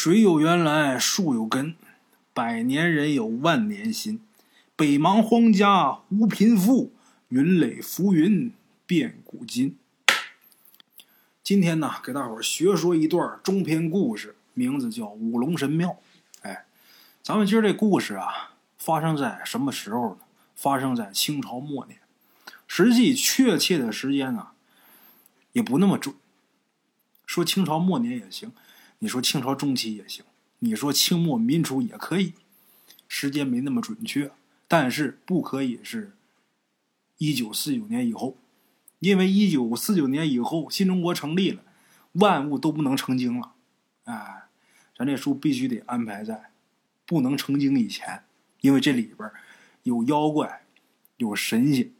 水有源来，树有根，百年人有万年心。北邙荒家无贫富，云垒浮云变古今。今天呢，给大伙儿学说一段中篇故事，名字叫《五龙神庙》。哎，咱们今儿这故事啊，发生在什么时候呢？发生在清朝末年，实际确切的时间啊，也不那么准。说清朝末年也行。你说清朝中期也行，你说清末民初也可以，时间没那么准确，但是不可以是一九四九年以后，因为一九四九年以后新中国成立了，万物都不能成精了，哎，咱这书必须得安排在不能成精以前，因为这里边有妖怪，有神仙，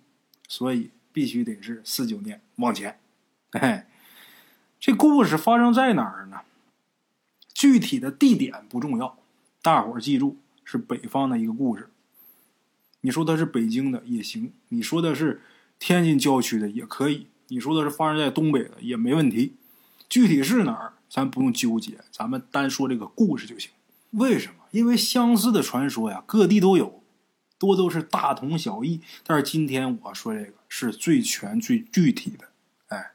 所以必须得是四九年往前。哎，这故事发生在哪儿呢？具体的地点不重要，大伙儿记住是北方的一个故事。你说它是北京的也行，你说的是天津郊区的也可以，你说的是发生在东北的也没问题。具体是哪儿，咱不用纠结，咱们单说这个故事就行。为什么？因为相似的传说呀，各地都有，多都是大同小异。但是今天我说这个是最全、最具体的。哎，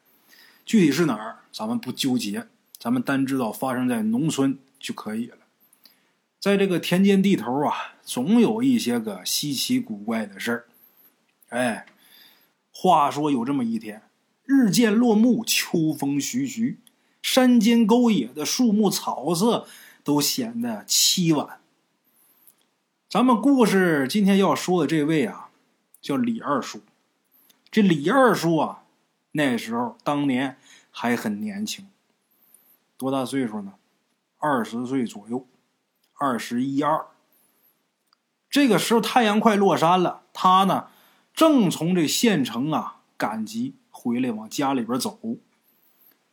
具体是哪儿，咱们不纠结。咱们单知道发生在农村就可以了，在这个田间地头啊，总有一些个稀奇古怪的事儿。哎，话说有这么一天，日渐落幕，秋风徐徐，山间沟野的树木草色都显得凄婉。咱们故事今天要说的这位啊，叫李二叔。这李二叔啊，那时候当年还很年轻。多大岁数呢？二十岁左右，二十一二。这个时候太阳快落山了，他呢正从这县城啊赶集回来，往家里边走。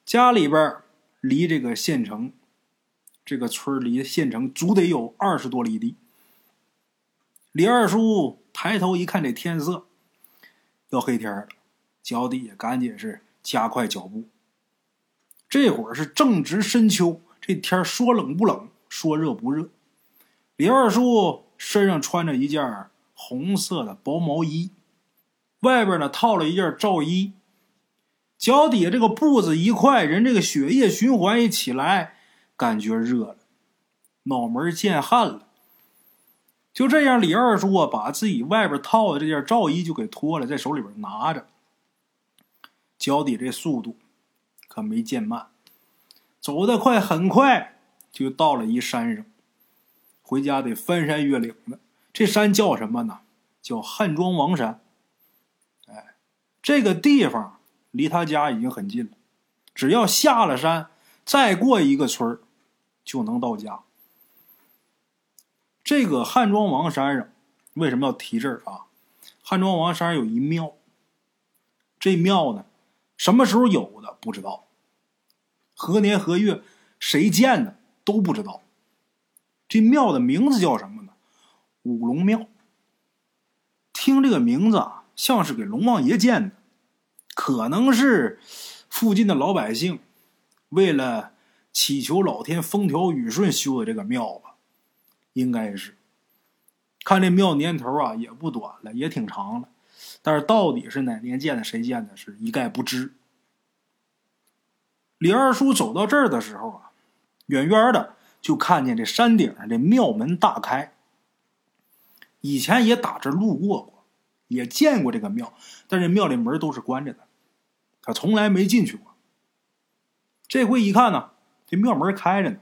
家里边离这个县城，这个村离县城足得有二十多里地。李二叔抬头一看，这天色要黑天了，脚底下赶紧是加快脚步。这会儿是正值深秋，这天说冷不冷，说热不热。李二叔身上穿着一件红色的薄毛衣，外边呢套了一件罩衣，脚底下这个步子一快，人这个血液循环一起来，感觉热了，脑门见汗了。就这样，李二叔啊，把自己外边套的这件罩衣就给脱了，在手里边拿着，脚底这速度。可没见慢，走得快，很快就到了一山上。回家得翻山越岭的，这山叫什么呢？叫汉庄王山。哎，这个地方离他家已经很近了，只要下了山，再过一个村就能到家。这个汉庄王山上为什么要提这儿啊？汉庄王山有一庙，这庙呢？什么时候有的不知道，何年何月谁建的都不知道。这庙的名字叫什么呢？五龙庙。听这个名字啊，像是给龙王爷建的，可能是附近的老百姓为了祈求老天风调雨顺修的这个庙吧，应该是。看这庙年头啊，也不短了，也挺长了。但是到底是哪年建的，谁建的，是一概不知。李二叔走到这儿的时候啊，远远的就看见这山顶上这庙门大开。以前也打这路过过，也见过这个庙，但是庙里门都是关着的，他从来没进去过。这回一看呢，这庙门开着呢。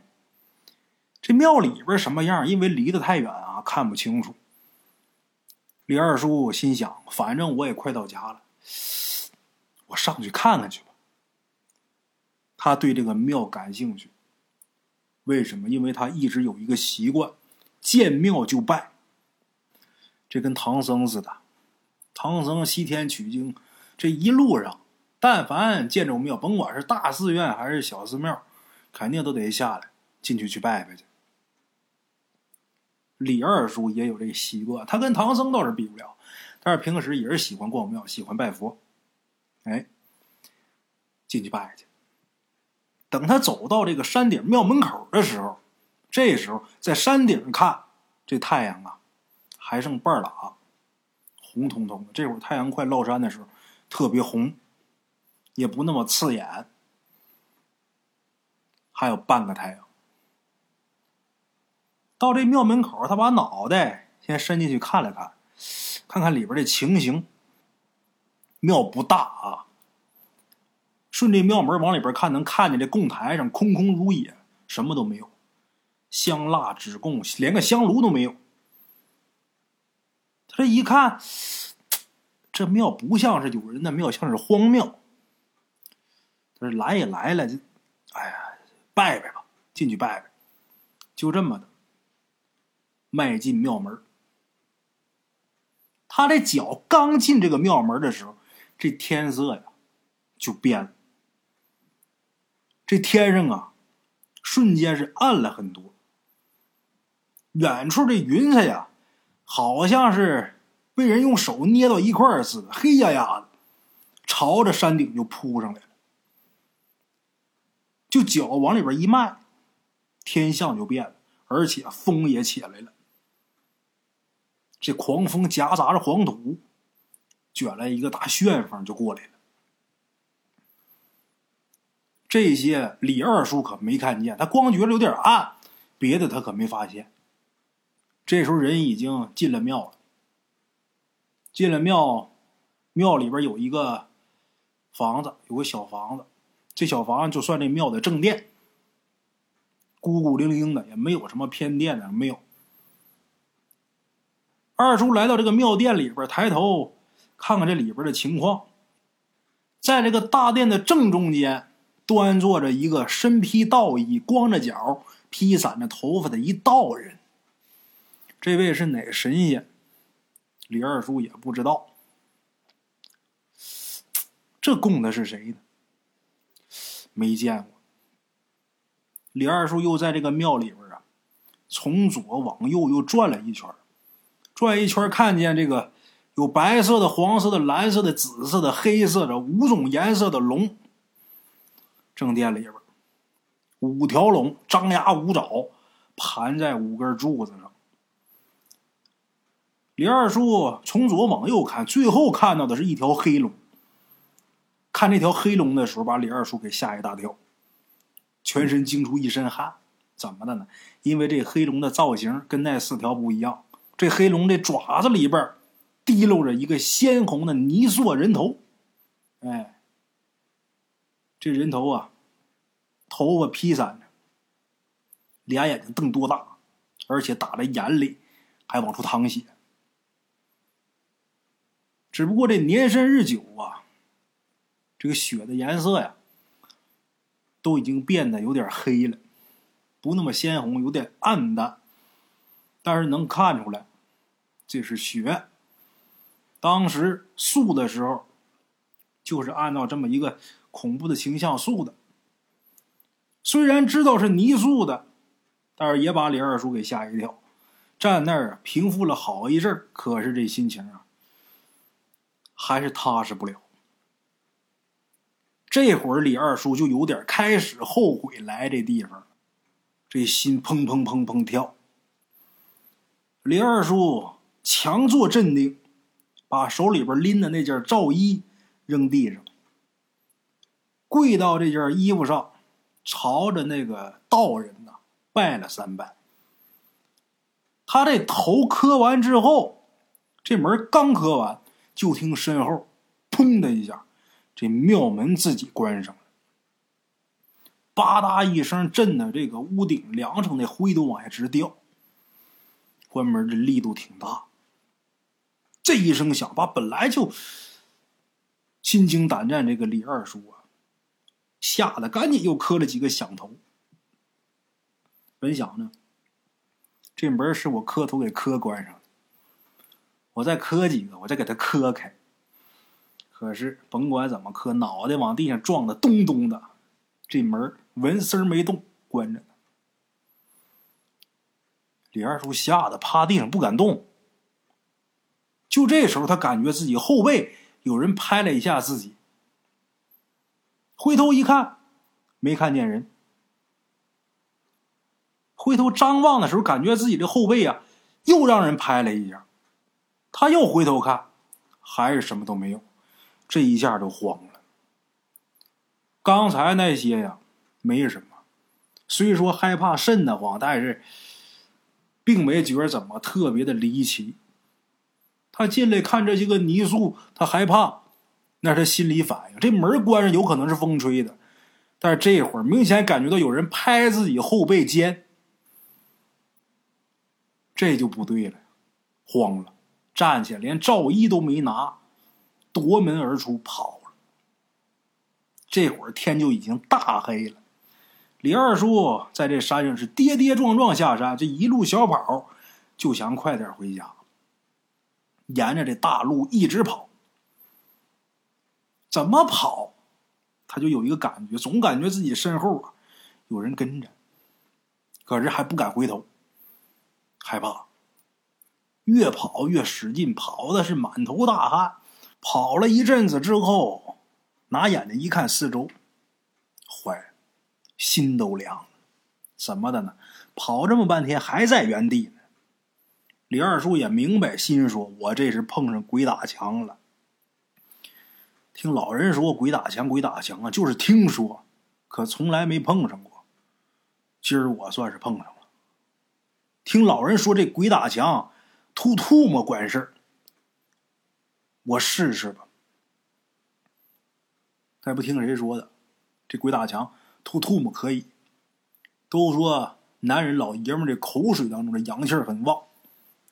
这庙里边什么样？因为离得太远啊，看不清楚。李二叔心想：反正我也快到家了，我上去看看去。他对这个庙感兴趣，为什么？因为他一直有一个习惯，见庙就拜。这跟唐僧似的，唐僧西天取经这一路上，但凡见着庙，甭管是大寺院还是小寺庙，肯定都得下来进去去拜拜去。李二叔也有这个习惯，他跟唐僧倒是比不了，但是平时也是喜欢逛庙，喜欢拜佛。哎，进去拜去。等他走到这个山顶庙门口的时候，这时候在山顶看，这太阳啊还剩半拉，红彤彤的。这会儿太阳快落山的时候，特别红，也不那么刺眼。还有半个太阳。到这庙门口，他把脑袋先伸进去看了看，看看里边的情形。庙不大啊，顺这庙门往里边看，能看见这供台上空空如也，什么都没有，香蜡纸供，连个香炉都没有。他这一看，这庙不像是有人的庙，像是荒庙。他说来也来了，就，哎呀。拜拜吧，进去拜拜，就这么的，迈进庙门。他这脚刚进这个庙门的时候，这天色呀就变了。这天上啊，瞬间是暗了很多。远处这云彩呀，好像是被人用手捏到一块儿似的，黑压压的，朝着山顶就扑上来了。就脚往里边一迈，天象就变了，而且风也起来了。这狂风夹杂着黄土，卷来一个大旋风就过来了。这些李二叔可没看见，他光觉得有点暗，别的他可没发现。这时候人已经进了庙了，进了庙，庙里边有一个房子，有个小房子。这小房子就算这庙的正殿，孤孤零零的，也没有什么偏殿的，没有。二叔来到这个庙殿里边，抬头看看这里边的情况，在这个大殿的正中间，端坐着一个身披道衣、光着脚、披散着头发的一道人。这位是哪神仙？李二叔也不知道。这供的是谁呢？没见过。李二叔又在这个庙里边啊，从左往右又转了一圈，转一圈看见这个有白色的、黄色的、蓝色的、紫色的、黑色的五种颜色的龙。正殿里边，五条龙张牙舞爪，盘在五根柱子上。李二叔从左往右看，最后看到的是一条黑龙。看这条黑龙的时候，把李二叔给吓一大跳，全身惊出一身汗。怎么的呢？因为这黑龙的造型跟那四条不一样。这黑龙的爪子里边滴露着一个鲜红的泥塑人头。哎，这人头啊，头发披散着，俩眼睛瞪多大，而且打的眼里还往出淌血。只不过这年深日久啊。这个血的颜色呀，都已经变得有点黑了，不那么鲜红，有点暗淡，但是能看出来，这是血。当时塑的时候，就是按照这么一个恐怖的形象塑的。虽然知道是泥塑的，但是也把李二叔给吓一跳，站那儿平复了好一阵儿可是这心情啊，还是踏实不了。这会儿李二叔就有点开始后悔来这地方，这心砰砰砰砰跳。李二叔强作镇定，把手里边拎的那件罩衣扔地上，跪到这件衣服上，朝着那个道人呐拜了三拜。他这头磕完之后，这门刚磕完，就听身后砰的一下。这庙门自己关上了，吧嗒一声震的这个屋顶梁上的灰都往下直掉。关门的力度挺大，这一声响把本来就心惊胆战这个李二叔啊，吓得赶紧又磕了几个响头。本想呢，这门是我磕头给磕关上的，我再磕几个，我再给他磕开。可是甭管怎么磕，脑袋往地上撞的咚咚的，这门纹丝没动，关着。李二叔吓得趴地上不敢动。就这时候，他感觉自己后背有人拍了一下自己，回头一看，没看见人。回头张望的时候，感觉自己的后背啊，又让人拍了一下。他又回头看，还是什么都没有。这一下就慌了。刚才那些呀，没什么。虽说害怕瘆得慌，但是并没觉得怎么特别的离奇。他进来看这些个泥塑，他害怕，那是他心理反应。这门关上，有可能是风吹的，但是这会儿明显感觉到有人拍自己后背肩，这就不对了，慌了，站起来连罩衣都没拿，夺门而出跑了。这会儿天就已经大黑了。李二叔在这山上是跌跌撞撞下山，这一路小跑，就想快点回家。沿着这大路一直跑，怎么跑，他就有一个感觉，总感觉自己身后啊有人跟着，可是还不敢回头，害怕。越跑越使劲，跑的是满头大汗。跑了一阵子之后，拿眼睛一看四周，坏了。心都凉了，怎么的呢？跑这么半天还在原地呢。李二叔也明白，心说：“我这是碰上鬼打墙了。”听老人说鬼打墙，鬼打墙啊，就是听说，可从来没碰上过。今儿我算是碰上了。听老人说这鬼打墙，吐唾沫管事儿。我试试吧。再不听谁说的，这鬼打墙。吐吐沫可以，都说男人老爷们的口水当中的阳气很旺，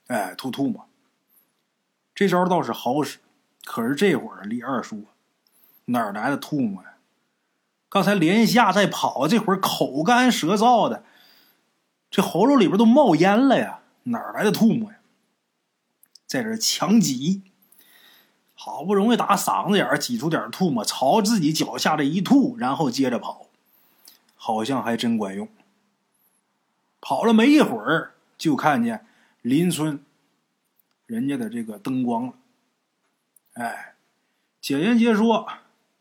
哎，吐吐沫，这招倒是好使。可是这会儿李二叔哪儿来的吐沫呀？刚才连下再跑，这会儿口干舌燥的，这喉咙里边都冒烟了呀，哪儿来的吐沫呀？在这强挤，好不容易打嗓子眼儿挤出点吐沫，朝自己脚下这一吐，然后接着跑。好像还真管用。跑了没一会儿，就看见邻村人家的这个灯光了。哎，简言结说，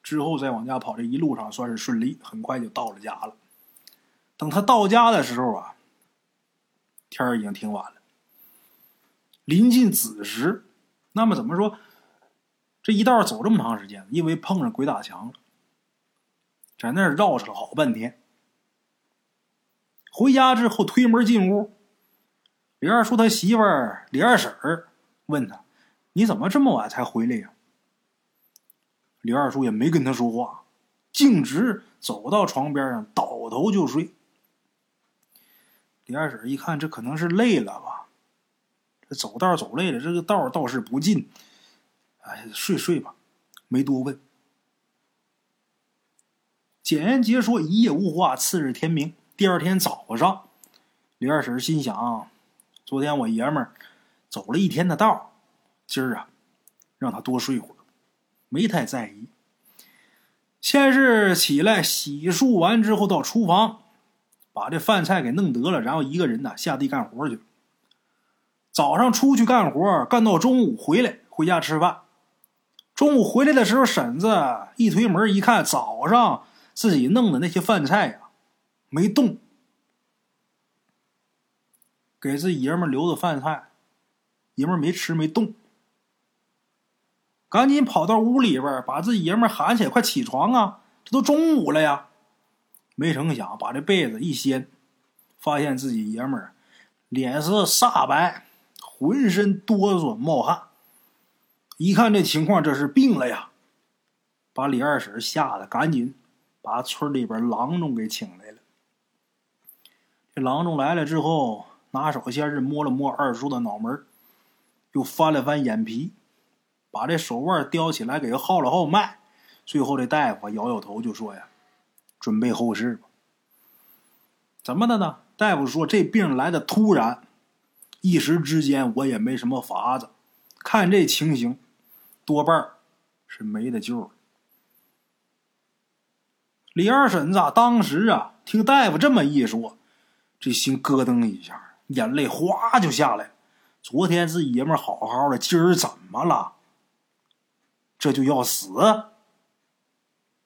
之后再往家跑，这一路上算是顺利，很快就到了家了。等他到家的时候啊，天已经挺晚了，临近子时。那么怎么说？这一道走这么长时间，因为碰上鬼打墙了，在那儿绕扯了好半天。回家之后，推门进屋。李二叔他媳妇儿李二婶儿问他：“你怎么这么晚才回来呀？”李二叔也没跟他说话，径直走到床边上，倒头就睡。李二婶一看，这可能是累了吧？这走道走累了，这个道倒是不近。哎，睡睡吧，没多问。简言杰说：“一夜无话，次日天明。”第二天早上，李二婶心想：昨天我爷们儿走了一天的道，今儿啊，让他多睡会儿，没太在意。先是起来洗漱完之后，到厨房把这饭菜给弄得了，然后一个人呢下地干活去。早上出去干活，干到中午回来，回家吃饭。中午回来的时候，婶子一推门一看，早上自己弄的那些饭菜呀。没动，给自己爷们留的饭菜，爷们没吃没动，赶紧跑到屋里边，把自己爷们喊起来：“快起床啊！这都中午了呀！”没成想，把这被子一掀，发现自己爷们儿脸色煞白，浑身哆嗦冒汗，一看这情况，这是病了呀！把李二婶吓得赶紧把村里边郎中给请来了。这郎中来了之后，拿手先是摸了摸二叔的脑门又翻了翻眼皮，把这手腕叼起来给他号了号脉。最后这大夫摇摇头就说：“呀，准备后事吧。”怎么的呢？大夫说这病来的突然，一时之间我也没什么法子。看这情形，多半是没得救了。李二婶子当时啊，听大夫这么一说。这心咯噔一下，眼泪哗就下来。昨天自己爷们好好的，今儿怎么了？这就要死？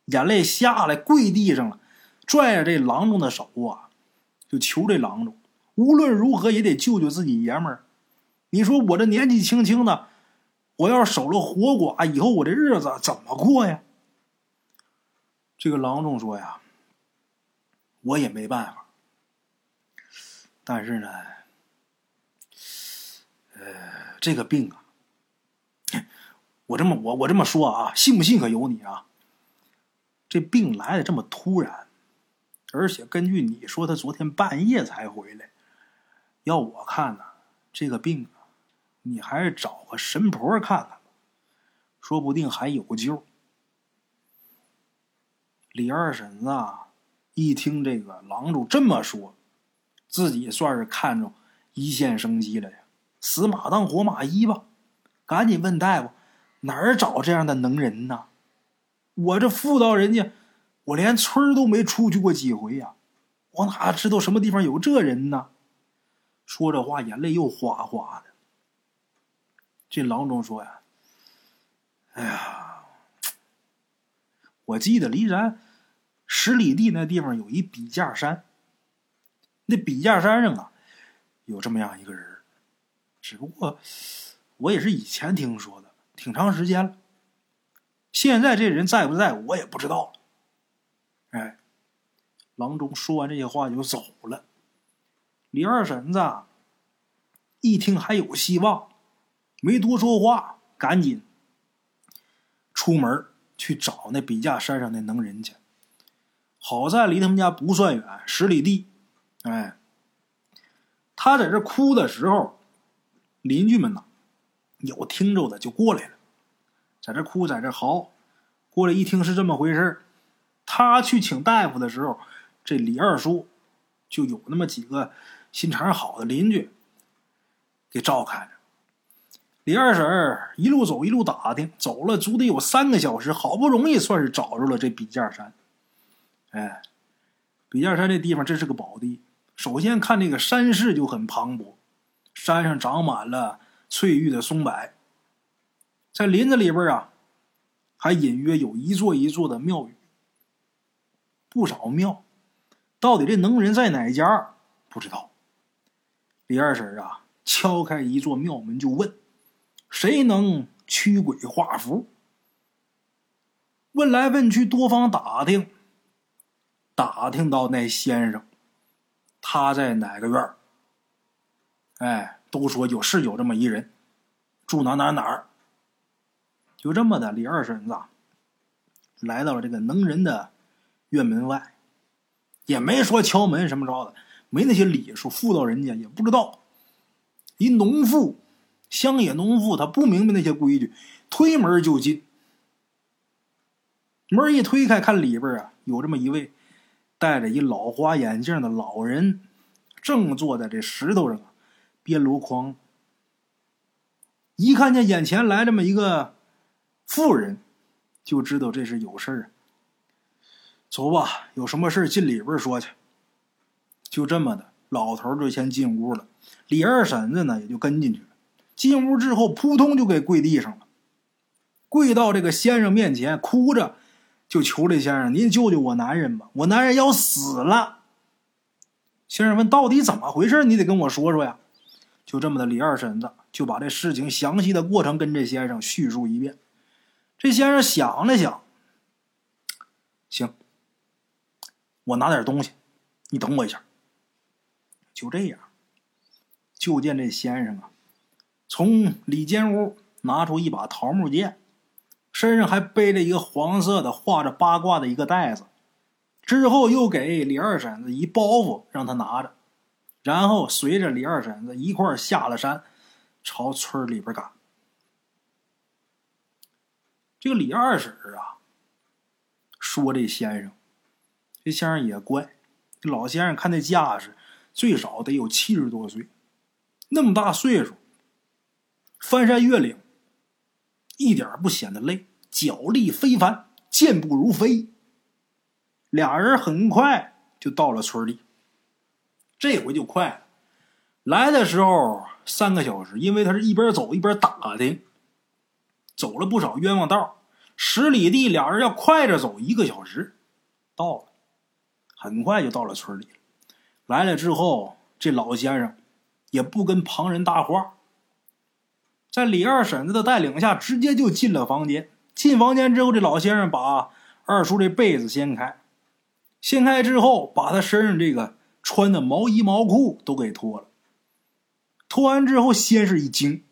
眼泪下来，跪地上了，拽着这郎中的手啊，就求这郎中无论如何也得救救自己爷们儿。你说我这年纪轻轻的，我要守了活寡，以后我这日子怎么过呀？这个郎中说呀，我也没办法。但是呢，呃，这个病啊，我这么我我这么说啊，信不信可由你啊。这病来的这么突然，而且根据你说，他昨天半夜才回来。要我看呢，这个病啊，你还是找个神婆看看吧，说不定还有救。李二婶子啊，一听这个郎中这么说。自己算是看着一线生机了呀，死马当活马医吧，赶紧问大夫哪儿找这样的能人呢？我这妇道人家，我连村都没出去过几回呀，我哪知道什么地方有这人呢？说着话眼泪又哗哗的。这郎中说呀：“哎呀，我记得离咱十里地那地方有一笔架山。”那笔架山上啊，有这么样一个人，只不过我也是以前听说的，挺长时间了。现在这人在不在，我也不知道。哎，郎中说完这些话就走了。李二婶子一听还有希望，没多说话，赶紧出门去找那笔架山上的能人去。好在离他们家不算远，十里地。哎，他在这哭的时候，邻居们呐，有听着的就过来了，在这哭，在这嚎，过来一听是这么回事他去请大夫的时候，这李二叔就有那么几个心肠好的邻居给照看着。李二婶儿一路走一路打听，走了足得有三个小时，好不容易算是找着了这笔架山。哎，笔架山这地方真是个宝地。首先看这个山势就很磅礴，山上长满了翠玉的松柏，在林子里边啊，还隐约有一座一座的庙宇，不少庙。到底这能人在哪家？不知道。李二婶啊，敲开一座庙门就问：“谁能驱鬼画符？”问来问去，多方打听，打听到那先生。他在哪个院儿？哎，都说有是有这么一人，住哪哪哪儿。就这么的，李二婶子来到了这个能人的院门外，也没说敲门什么着的，没那些礼数，妇道人家也不知道。一农妇，乡野农妇，他不明白那些规矩，推门就进。门一推开，看里边啊，有这么一位。戴着一老花眼镜的老人，正坐在这石头上编箩筐。一看见眼前来这么一个妇人，就知道这是有事儿。走吧，有什么事进里边说去。就这么的，老头就先进屋了，李二婶子呢也就跟进去了。进屋之后，扑通就给跪地上了，跪到这个先生面前，哭着。就求这先生，您救救我男人吧！我男人要死了。先生问：“到底怎么回事？你得跟我说说呀。”就这么的，李二婶子就把这事情详细的过程跟这先生叙述一遍。这先生想了想，行，我拿点东西，你等我一下。就这样，就见这先生啊，从里间屋拿出一把桃木剑。身上还背着一个黄色的画着八卦的一个袋子，之后又给李二婶子一包袱让他拿着，然后随着李二婶子一块下了山，朝村里边赶。这个李二婶啊，说这先生，这先生也怪，这老先生看那架势，最少得有七十多岁，那么大岁数，翻山越岭，一点不显得累。脚力非凡，健步如飞。俩人很快就到了村里。这回就快了，来的时候三个小时，因为他是一边走一边打听，走了不少冤枉道。十里地，俩人要快着走一个小时，到了，很快就到了村里。来了之后，这老先生也不跟旁人搭话，在李二婶子的带领下，直接就进了房间。进房间之后，这老先生把二叔这被子掀开，掀开之后，把他身上这个穿的毛衣毛裤都给脱了。脱完之后，先是一惊。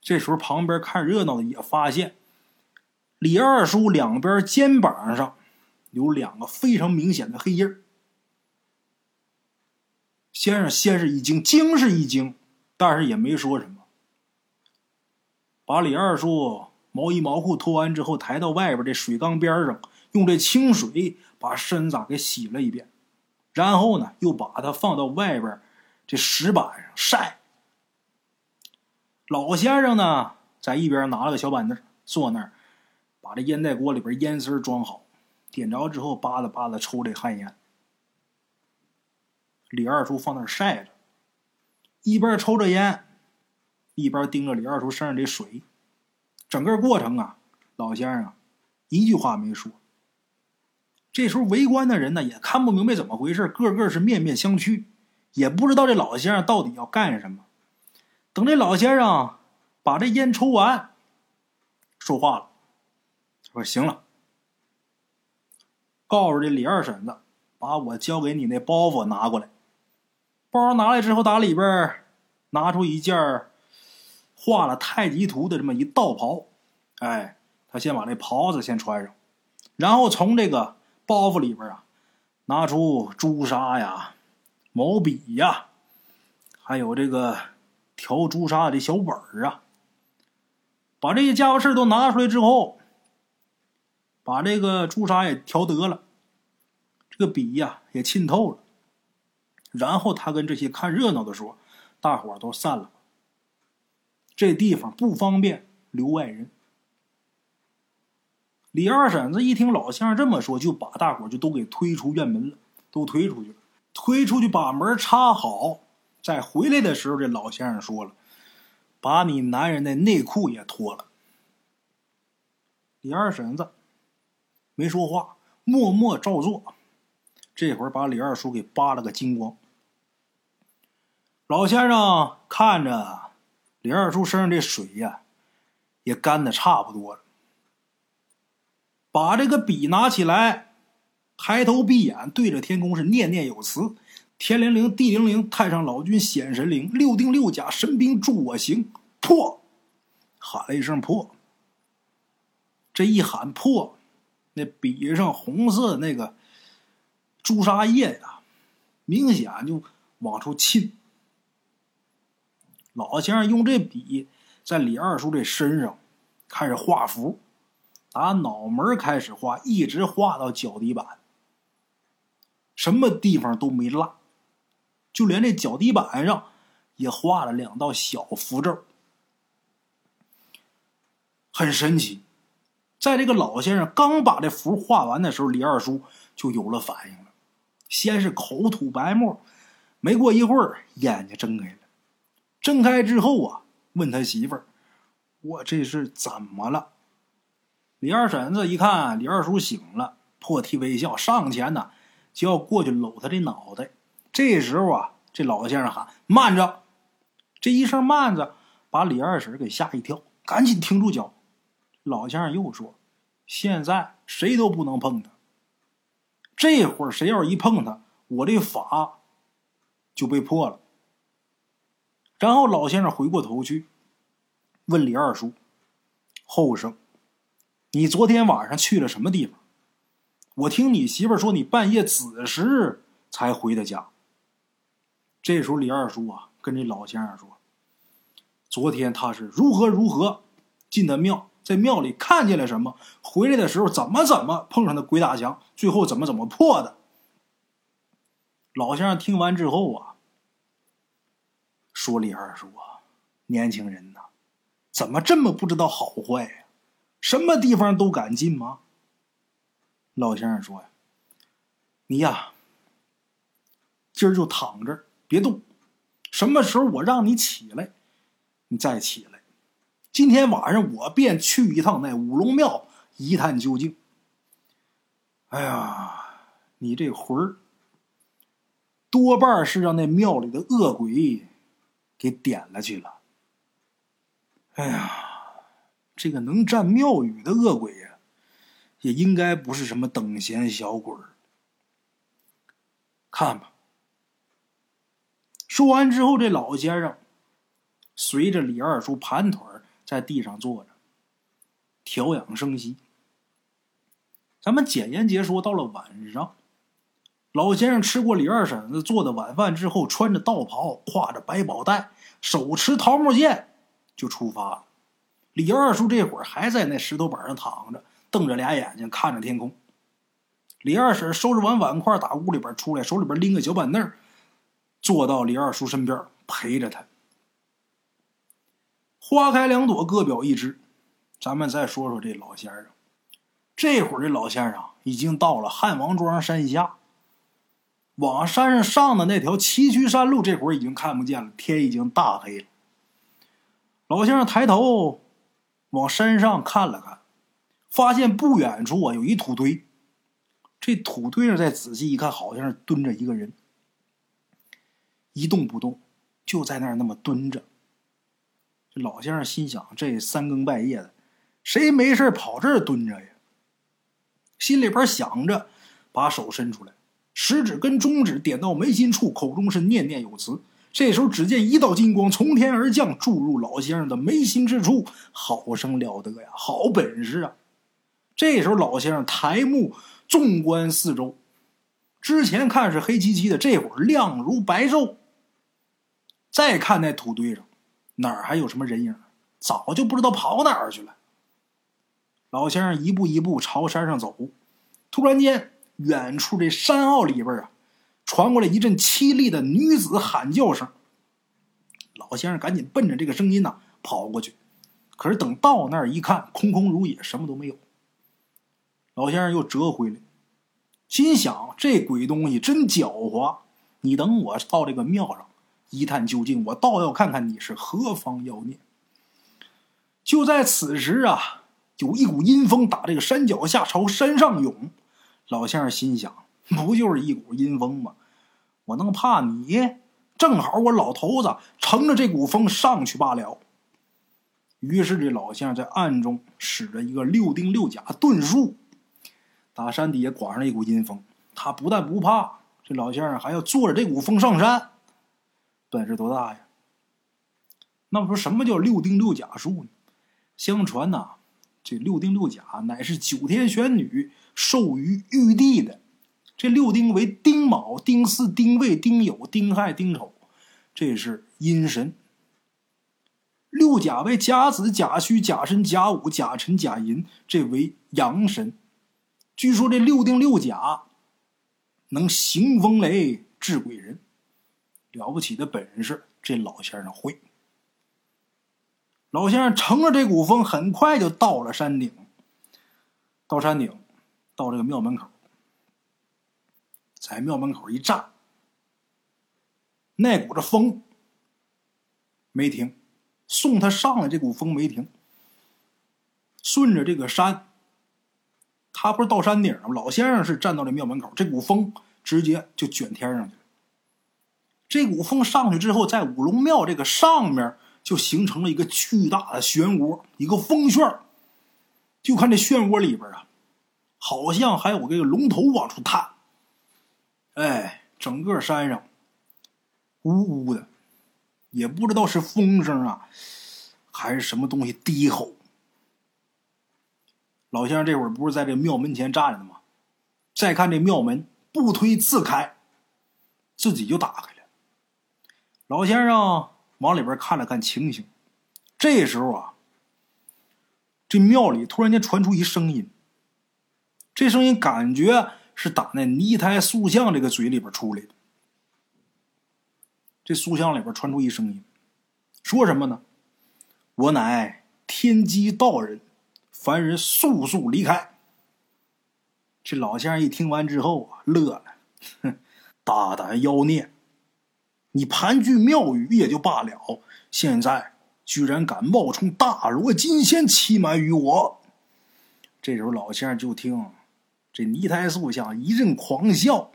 这时候，旁边看热闹的也发现，李二叔两边肩膀上有两个非常明显的黑印儿。先生先是一惊，惊是一惊，但是也没说什么，把李二叔。毛衣毛裤脱完之后，抬到外边这水缸边上，用这清水把身子给洗了一遍，然后呢，又把它放到外边这石板上晒。老先生呢，在一边拿了个小板凳，坐那儿，把这烟袋锅里边烟丝装好，点着之后，扒拉扒拉抽这旱烟。李二叔放那儿晒着，一边抽着烟，一边盯着李二叔身上这水。整个过程啊，老先生一句话没说。这时候围观的人呢也看不明白怎么回事，个个是面面相觑，也不知道这老先生到底要干什么。等这老先生把这烟抽完，说话了，说：“行了，告诉这李二婶子，把我交给你那包袱拿过来。包拿来之后，打里边拿出一件。”画了太极图的这么一道袍，哎，他先把这袍子先穿上，然后从这个包袱里边啊，拿出朱砂呀、毛笔呀，还有这个调朱砂的小本儿啊，把这些家伙事都拿出来之后，把这个朱砂也调得了，这个笔呀也浸透了，然后他跟这些看热闹的说：“大伙儿都散了。”这地方不方便留外人。李二婶子一听老先生这么说，就把大伙就都给推出院门了，都推出去了。推出去把门插好，再回来的时候，这老先生说了：“把你男人的内裤也脱了。”李二婶子没说话，默默照做。这会儿把李二叔给扒了个精光。老先生看着。李二叔身上这水呀，也干的差不多了。把这个笔拿起来，抬头闭眼对着天空是念念有词：“天灵灵，地灵灵，太上老君显神灵，六丁六甲神兵助我行。”破，喊了一声破。这一喊破，那笔上红色的那个朱砂液呀，明显就往出沁。老先生用这笔在李二叔这身上开始画符，打脑门开始画，一直画到脚底板，什么地方都没落，就连这脚底板上也画了两道小符咒，很神奇。在这个老先生刚把这符画完的时候，李二叔就有了反应了，先是口吐白沫，没过一会儿眼睛睁开了。睁开之后啊，问他媳妇儿：“我这是怎么了？”李二婶子一看李二叔醒了，破涕为笑，上前呢就要过去搂他的脑袋。这时候啊，这老先生喊：“慢着！”这一声“慢着”，把李二婶给吓一跳，赶紧停住脚。老先生又说：“现在谁都不能碰他。这会儿谁要是一碰他，我这法就被破了。”然后老先生回过头去，问李二叔：“后生，你昨天晚上去了什么地方？我听你媳妇说你半夜子时才回的家。”这时候李二叔啊，跟这老先生说：“昨天他是如何如何进的庙，在庙里看见了什么，回来的时候怎么怎么碰上的鬼打墙，最后怎么怎么破的。”老先生听完之后啊。说李二叔啊，年轻人呐，怎么这么不知道好坏呀？什么地方都敢进吗？老先生说呀：“你呀，今儿就躺这儿别动，什么时候我让你起来，你再起来。今天晚上我便去一趟那五龙庙一探究竟。哎呀，你这魂儿多半是让那庙里的恶鬼给点了去了。哎呀，这个能占庙宇的恶鬼呀，也应该不是什么等闲小鬼看吧。说完之后，这老先生随着李二叔盘腿在地上坐着，调养生息。咱们简言结说，到了晚上，老先生吃过李二婶子做的晚饭之后，穿着道袍，挎着百宝袋，手持桃木剑，就出发了。李二叔这会儿还在那石头板上躺着，瞪着俩眼睛看着天空。李二婶收拾完碗筷，打屋里边出来，手里边拎个小板凳。坐到李二叔身边陪着他。花开两朵，各表一枝。咱们再说说这老先生。这会儿这老先生已经到了汉王庄山下，往山上上的那条崎岖山路，这会儿已经看不见了，天已经大黑了。老先生抬头往山上看了看，发现不远处啊有一土堆。这土堆上再仔细一看，好像是蹲着一个人。一动不动，就在那儿那么蹲着。这老先生心想：这三更半夜的，谁没事跑这儿蹲着呀？心里边想着，把手伸出来，食指跟中指点到眉心处，口中是念念有词。这时候，只见一道金光从天而降，注入老先生的眉心之处。好生了得呀，好本事啊！这时候，老先生抬目纵观四周，之前看是黑漆漆的，这会儿亮如白昼。再看那土堆上，哪儿还有什么人影？早就不知道跑哪儿去了。老先生一步一步朝山上走，突然间，远处这山坳里边啊，传过来一阵凄厉的女子喊叫声。老先生赶紧奔着这个声音呐跑过去，可是等到那儿一看，空空如也，什么都没有。老先生又折回来，心想：这鬼东西真狡猾！你等我到这个庙上。一探究竟，我倒要看看你是何方妖孽。就在此时啊，有一股阴风打这个山脚下朝山上涌。老先生心想：不就是一股阴风吗？我能怕你？正好我老头子乘着这股风上去罢了。于是这老先生在暗中使着一个六丁六甲遁术，打山底下刮上一股阴风，他不但不怕，这老先生还要坐着这股风上山。本事多大呀？那么说什么叫六丁六甲术呢？相传呐，这六丁六甲乃是九天玄女授予玉帝的。这六丁为丁卯、丁巳、丁未、丁酉、丁亥、丁丑，这是阴神。六甲为甲子、甲戌、甲申、甲午、甲辰、甲寅，这为阳神。据说这六丁六甲能行风雷、治鬼人。了不起的本事，这老先生会。老先生乘着这股风，很快就到了山顶。到山顶，到这个庙门口，在庙门口一站，那股子风没停，送他上来这股风没停。顺着这个山，他不是到山顶了吗？老先生是站到这庙门口，这股风直接就卷天上去了。这股风上去之后，在五龙庙这个上面就形成了一个巨大的漩涡，一个风旋就看这漩涡里边啊，好像还有这个龙头往出探。哎，整个山上呜呜的，也不知道是风声啊，还是什么东西低吼。老先生这会儿不是在这庙门前站着呢吗？再看这庙门不推自开，自己就打开了。老先生往里边看了看情形，这时候啊，这庙里突然间传出一声音。这声音感觉是打那泥胎塑像这个嘴里边出来的。这塑像里边传出一声音，说什么呢？我乃天机道人，凡人速速离开。这老先生一听完之后啊，乐了，哼，大胆妖孽！你盘踞庙宇也就罢了，现在居然敢冒充大罗金仙欺瞒于我！这时候老先生就听这泥胎塑像一阵狂笑，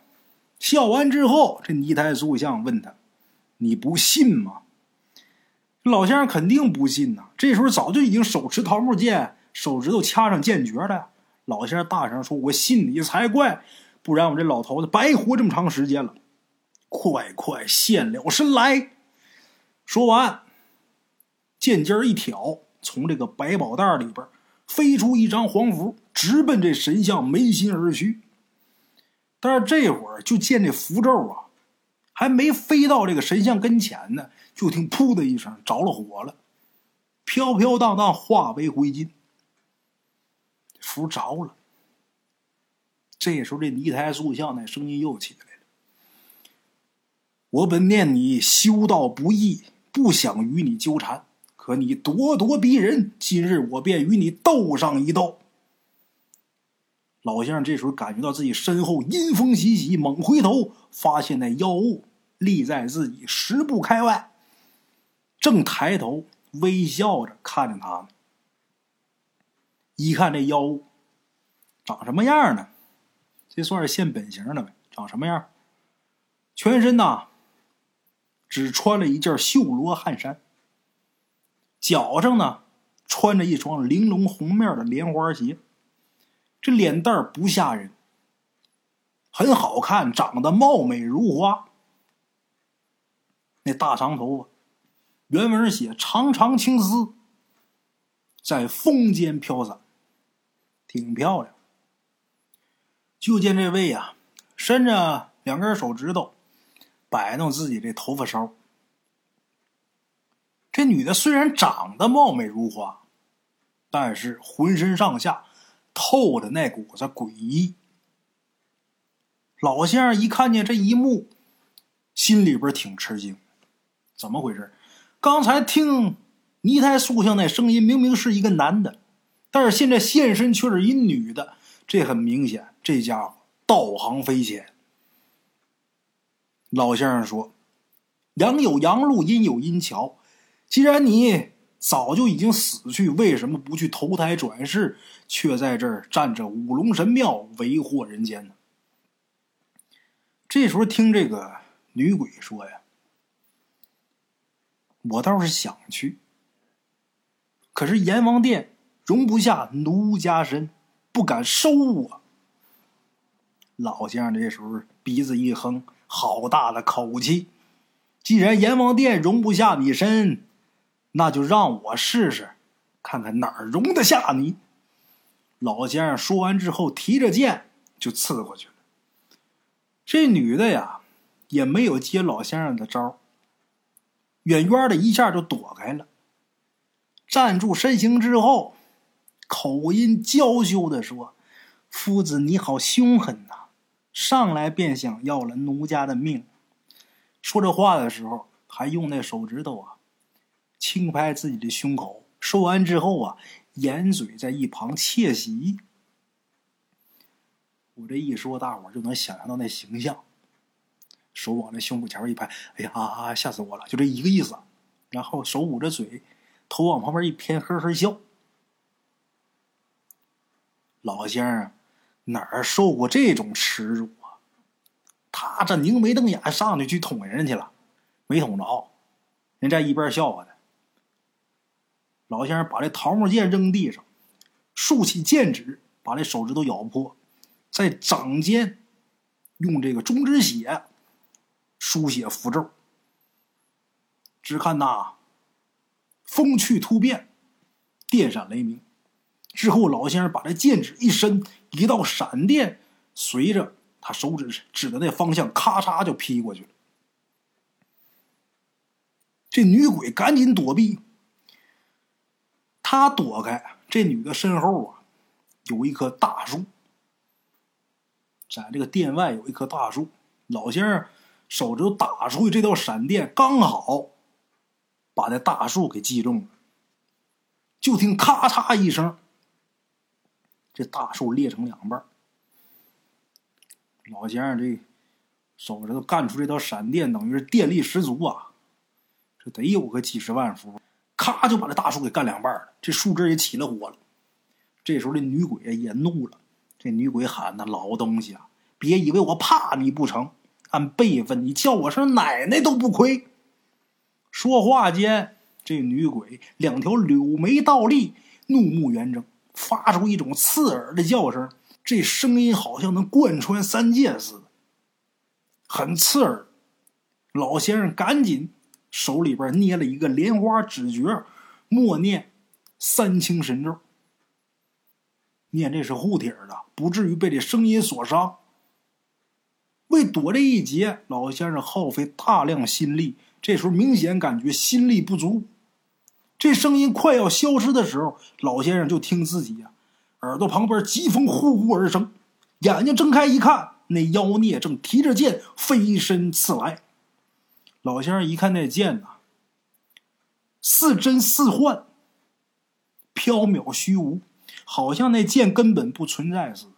笑完之后，这泥胎塑像问他：“你不信吗？”老先生肯定不信呐。这时候早就已经手持桃木剑，手指头掐上剑诀了。老先生大声说：“我信你才怪，不然我这老头子白活这么长时间了。”快快现了身来！说完，剑尖一挑，从这个百宝袋里边飞出一张黄符，直奔这神像眉心而去。但是这会儿就见这符咒啊，还没飞到这个神像跟前呢，就听“噗”的一声，着了火了，飘飘荡荡化为灰烬。符着了。这时候，这泥台塑像那声音又起来了：“我本念你修道不易，不想与你纠缠，可你咄咄逼人，今日我便与你斗上一斗。”老先生这时候感觉到自己身后阴风习习，猛回头，发现那妖物立在自己十步开外，正抬头微笑着看着他呢。一看这妖物长什么样呢？这算是现本形了呗？长什么样？全身呐，只穿了一件绣罗汗衫，脚上呢穿着一双玲珑红面的莲花鞋。这脸蛋不吓人，很好看，长得貌美如花。那大长头发，原文写长长青丝，在风间飘散，挺漂亮。就见这位呀，伸着两根手指头，摆弄自己这头发梢。这女的虽然长得貌美如花，但是浑身上下。透着那股子诡异。老先生一看见这一幕，心里边挺吃惊。怎么回事？刚才听泥胎塑像那声音，明明是一个男的，但是现在现身却是一女的。这很明显，这家伙道行匪浅。老先生说：“阳有阳路，阴有阴桥。既然你……”早就已经死去，为什么不去投胎转世，却在这儿占着五龙神庙为祸人间呢？这时候听这个女鬼说呀：“我倒是想去，可是阎王殿容不下奴家身，不敢收我。”老先生这时候鼻子一哼，好大的口气！既然阎王殿容不下你身，那就让我试试，看看哪儿容得下你。老先生说完之后，提着剑就刺过去了。这女的呀，也没有接老先生的招，远远的一下就躲开了。站住身形之后，口音娇羞的说：“夫子你好凶狠呐，上来便想要了奴家的命。”说这话的时候，还用那手指头啊。轻拍自己的胸口，说完之后啊，掩嘴在一旁窃喜。我这一说，大伙就能想象到那形象，手往那胸口前面一拍，哎呀，吓死我了！就这一个意思。然后手捂着嘴，头往旁边一偏，呵呵笑。老先生哪儿受过这种耻辱啊？他这拧眉瞪眼上去去捅人去了，没捅着，人在一边笑话他。老先生把这桃木剑扔地上，竖起剑指，把这手指头咬破，在掌间用这个中指血书写符咒。只看那风趣突变，电闪雷鸣。之后，老先生把这剑指一伸，一道闪电随着他手指指的那方向，咔嚓就劈过去了。这女鬼赶紧躲避。他躲开，这女的身后啊，有一棵大树。在这个殿外有一棵大树，老先生手指头打出去这道闪电，刚好把这大树给击中了。就听咔嚓一声，这大树裂成两半。老先生这手指头干出这道闪电，等于是电力十足啊！这得有个几十万伏。咔就把这大树给干两半了，这树枝也起了火了。这时候这女鬼也怒了，这女鬼喊：“那老东西啊，别以为我怕你不成！按辈分，你叫我声奶奶都不亏。说话间，这女鬼两条柳眉倒立，怒目圆睁，发出一种刺耳的叫声，这声音好像能贯穿三界似的，很刺耳。老先生赶紧手里边捏了一个莲花指诀，默念三清神咒。念这是护体的，不至于被这声音所伤。为躲这一劫，老先生耗费大量心力。这时候明显感觉心力不足，这声音快要消失的时候，老先生就听自己呀耳朵旁边疾风呼呼而生，眼睛睁开一看，那妖孽正提着剑飞身刺来。老先生一看那剑呐，似真似幻，缥缈虚无，好像那剑根本不存在似的。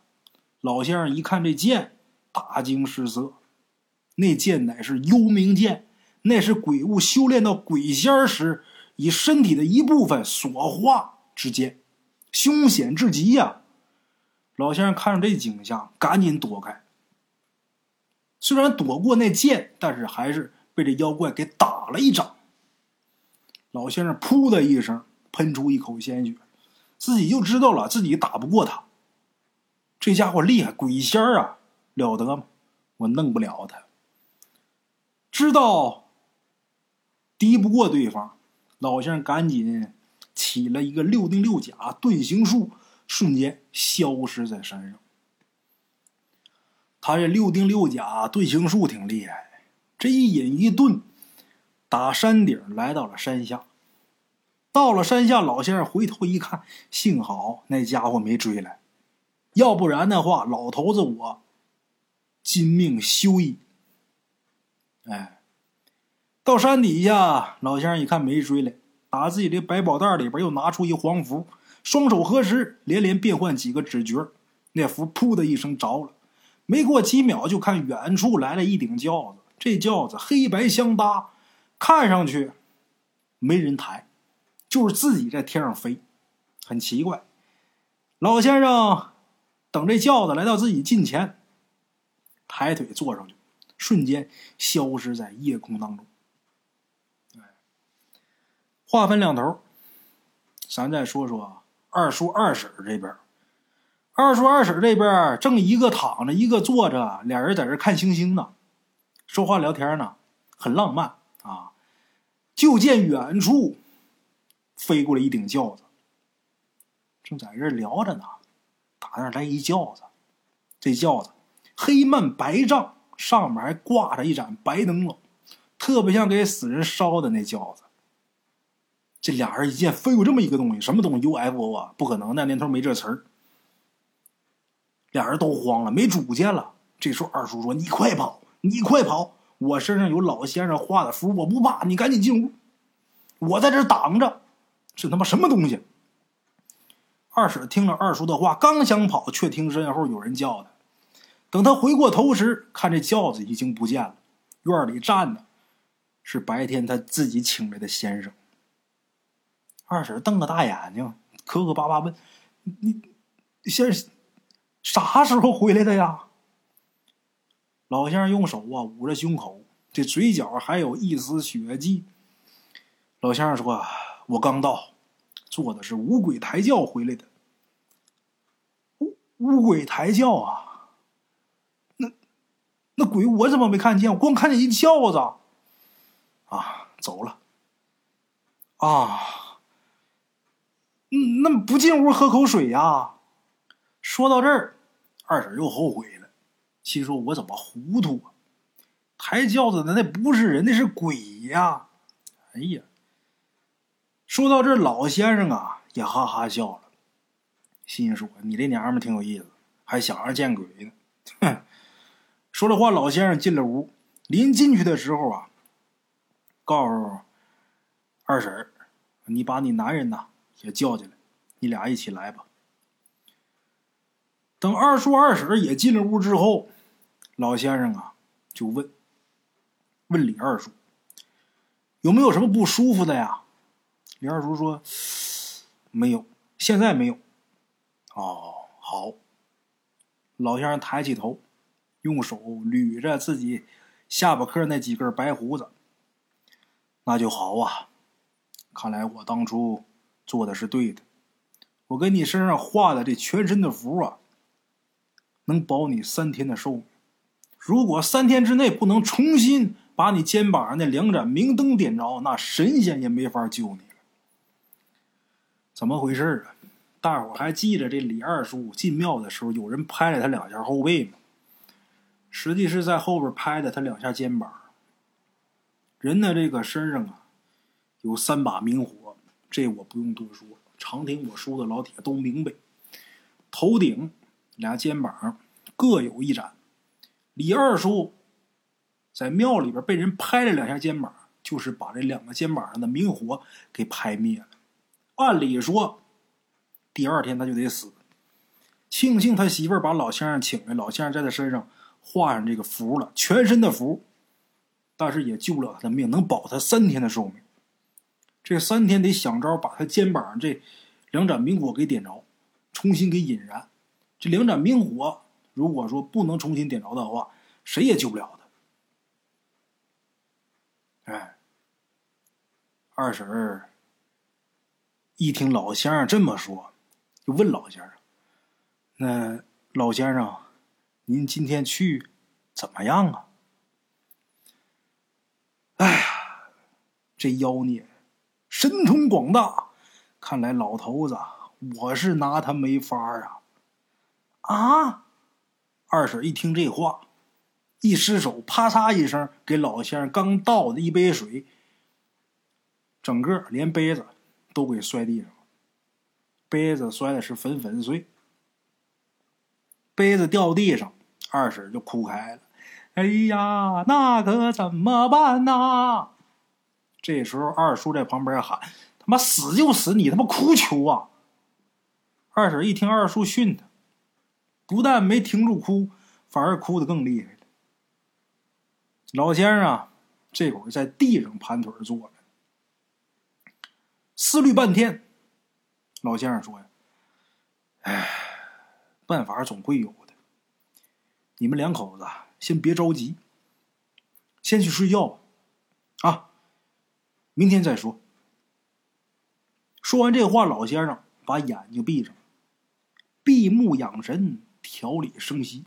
老先生一看这剑，大惊失色，那剑乃是幽冥剑。那是鬼物修炼到鬼仙时，以身体的一部分所化之剑，凶险至极呀！老先生看着这景象，赶紧躲开。虽然躲过那剑，但是还是被这妖怪给打了一掌。老先生噗的一声喷出一口鲜血，自己就知道了自己打不过他。这家伙厉害，鬼仙儿啊，了得吗？我弄不了他。知道。敌不过对方，老先生赶紧起了一个六丁六甲遁形术，瞬间消失在山上。他这六丁六甲遁形术挺厉害，这一隐一顿，打山顶来到了山下。到了山下，老先生回头一看，幸好那家伙没追来，要不然的话，老头子我金命休矣。哎。到山底下，老先生一看没追来，打自己的百宝袋里边又拿出一黄符，双手合十，连连变换几个指诀，那符噗的一声着了。没过几秒，就看远处来了一顶轿子，这轿子黑白相搭，看上去没人抬，就是自己在天上飞，很奇怪。老先生等这轿子来到自己近前，抬腿坐上去，瞬间消失在夜空当中。话分两头，咱再说说二叔二婶这边。二叔二婶这边正一个躺着，一个坐着，俩人在这看星星呢，说话聊天呢，很浪漫啊。就见远处飞过来一顶轿子，正在这聊着呢，打那来一轿子，这轿子黑幔白帐，上面还挂着一盏白灯笼，特别像给死人烧的那轿子。这俩人一见飞过这么一个东西，什么东西 UFO 啊？不可能，那年头没这词儿。俩人都慌了，没主见了。这时候二叔说：“你快跑，你快跑！我身上有老先生画的符，我不怕。你赶紧进屋，我在这挡着。这他妈什么东西？”二婶听了二叔的话，刚想跑，却听身后有人叫他。等他回过头时，看这轿子已经不见了，院里站的是白天他自己请来的先生。二婶瞪个大眼睛，磕磕巴巴问：“你，先生啥时候回来的呀？”老先生用手啊捂着胸口，这嘴角还有一丝血迹。老先生说：“我刚到，坐的是五鬼抬轿回来的。五五鬼抬轿啊？那那鬼我怎么没看见？我光看见一轿子。啊，走了。啊。”嗯，那不进屋喝口水呀？说到这儿，二婶又后悔了，心说：“我怎么糊涂啊？抬轿子的那不是人，那是鬼呀！”哎呀，说到这，老先生啊也哈哈笑了，心说：“你这娘们挺有意思，还想着见鬼呢。”哼，说着话，老先生进了屋，临进去的时候啊，告诉二婶你把你男人呐。”也叫进来，你俩一起来吧。等二叔二婶也进了屋之后，老先生啊就问：“问李二叔有没有什么不舒服的呀？”李二叔说：“没有，现在没有。”哦，好。老先生抬起头，用手捋着自己下巴颏那几根白胡子。那就好啊，看来我当初做的是对的。我给你身上画的这全身的符啊，能保你三天的寿命。如果三天之内不能重新把你肩膀上那两盏明灯点着，那神仙也没法救你了。怎么回事啊？大伙还记得这李二叔进庙的时候，有人拍了他两下后背吗？实际是在后边拍的他两下肩膀。人的这个身上啊，有三把明火，这我不用多说，常听我说的老铁都明白。头顶俩肩膀各有一盏。李二叔在庙里边被人拍了两下肩膀，就是把这两个肩膀上的明火给拍灭了。按理说，第二天他就得死。庆幸他媳妇儿把老先生请来，老先生在他身上画上这个符了，全身的符。但是也救不了他的命，能保他三天的寿命。这三天得想招把他肩膀上这两盏明火给点着，重新给引燃。这两盏明火，如果说不能重新点着的话，谁也救不了他。哎，二婶儿一听老先生这么说，就问老先生：“那老先生，您今天去怎么样啊？”哎呀，这妖孽神通广大，看来老头子我是拿他没法啊！啊！二婶一听这话，一失手，啪嚓一声，给老先生刚倒的一杯水，整个连杯子都给摔地上了，杯子摔的是粉粉碎，杯子掉地上，二婶就哭开了。哎呀，那可怎么办呐？这时候二叔在旁边喊：“他妈死就死，你他妈哭求啊！”二婶一听二叔训他，不但没停住哭，反而哭得更厉害了。老先生啊，这会儿在地上盘腿坐着，思虑半天。老先生说：“呀，哎，办法总会有的。你们两口子。”先别着急，先去睡觉吧，啊，明天再说。说完这话，老先生把眼睛闭上，闭目养神，调理生息。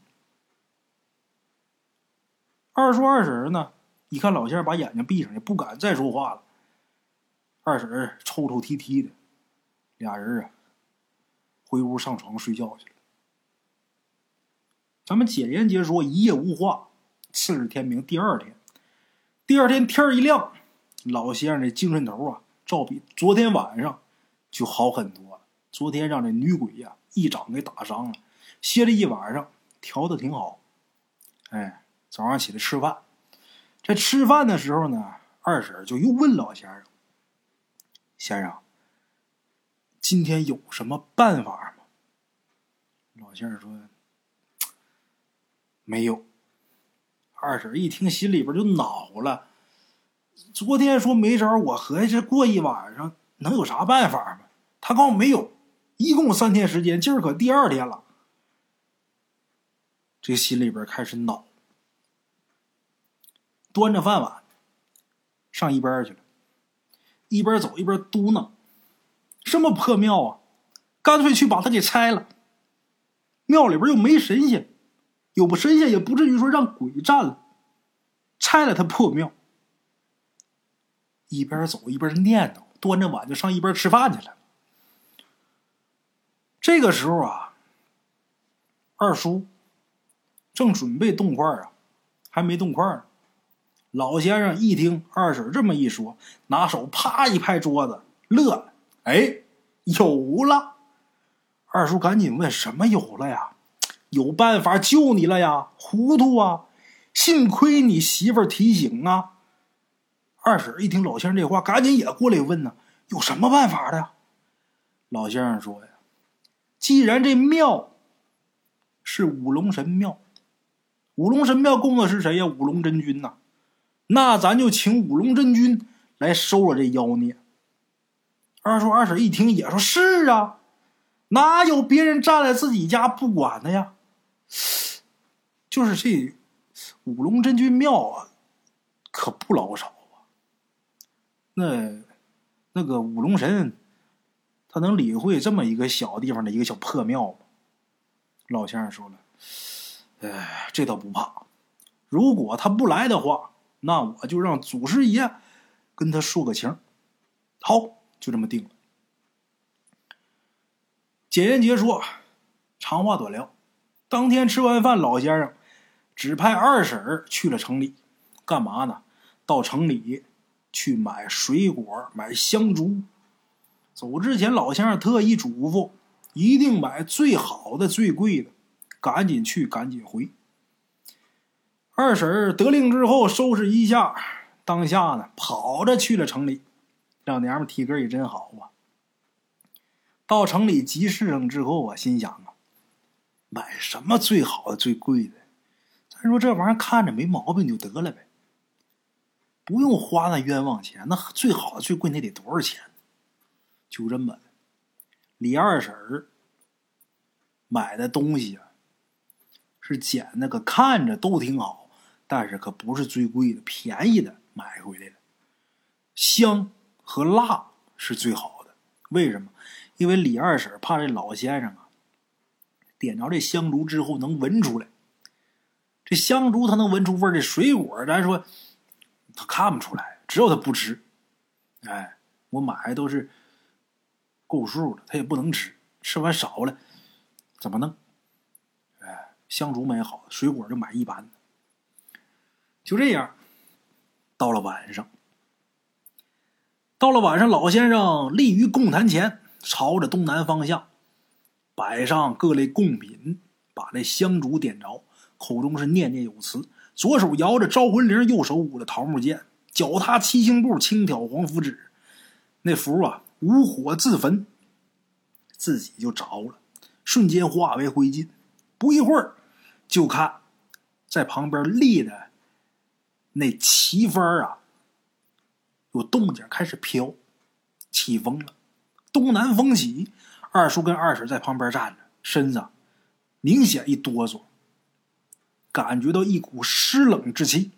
二叔二婶呢，一看老先生把眼睛闭上，也不敢再说话了。二婶抽抽啼啼的，俩人啊，回屋上床睡觉去了。咱们简言结说，一夜无话。次日天明，第二天，第二天天一亮，老先生的精神头啊，照比昨天晚上就好很多了。昨天让这女鬼呀一掌给打伤了，歇了一晚上，调的挺好。哎，早上起来吃饭，在吃饭的时候呢，二婶就又问老先生：“先生，今天有什么办法吗？”老先生说。没有，二婶一听心里边就恼了。昨天说没招，我合计过一晚上能有啥办法吗？他告诉我没有，一共三天时间，今儿可第二天了。这心里边开始恼，端着饭碗上一边去了，一边走一边嘟囔：“什么破庙啊！干脆去把它给拆了。庙里边又没神仙。”有不神仙，也不至于说让鬼占了，拆了他破庙。一边走一边念叨，端着碗就上一边吃饭去了。这个时候啊，二叔正准备动筷啊，还没动筷呢。老先生一听二婶这么一说，拿手啪一拍桌子，乐了：“哎，有了！”二叔赶紧问：“什么有了呀？”有办法救你了呀！糊涂啊！幸亏你媳妇提醒啊！二婶一听老先生这话，赶紧也过来问呢：有什么办法的呀？老先生说呀：“既然这庙是五龙神庙，五龙神庙供的是谁呀？五龙真君呐！那咱就请五龙真君来收了这妖孽。”二叔二婶一听也说：“是啊，哪有别人站在自己家不管的呀？”就是这五龙真君庙啊，可不老少啊。那那个五龙神，他能理会这么一个小地方的一个小破庙吗？老先生说了：“哎，这倒不怕。如果他不来的话，那我就让祖师爷跟他说个情。好，就这么定了。”简言杰说，长话短聊。当天吃完饭，老先生指派二婶去了城里，干嘛呢？到城里去买水果、买香烛。走之前，老先生特意嘱咐。一定买最好的、最贵的，赶紧去，赶紧回。二婶儿得令之后，收拾一下，当下呢，跑着去了城里。老娘们体格也真好啊。到城里集市上之后啊，心想啊，买什么最好的、最贵的？咱说这玩意儿看着没毛病就得了呗，不用花那冤枉钱。那最好的、最贵那得多少钱？就这么。李二婶儿买的东西啊，是捡那个看着都挺好，但是可不是最贵的，便宜的买回来的。香和辣是最好的，为什么？因为李二婶怕这老先生啊，点着这香烛之后能闻出来。这香烛他能闻出味儿，这水果咱说他看不出来，只有他不吃。哎，我买的都是。够数的，他也不能吃，吃完少了怎么弄？香烛买好，水果就买一般的。就这样，到了晚上，到了晚上，老先生立于供坛前，朝着东南方向摆上各类贡品，把那香烛点着，口中是念念有词，左手摇着招魂铃，右手舞着桃木剑，脚踏七星步，轻挑黄符纸，那符啊。无火自焚，自己就着了，瞬间化为灰烬。不一会儿，就看在旁边立的那旗幡啊，有动静，开始飘，起风了。东南风起，二叔跟二婶在旁边站着，身子明显一哆嗦，感觉到一股湿冷之气。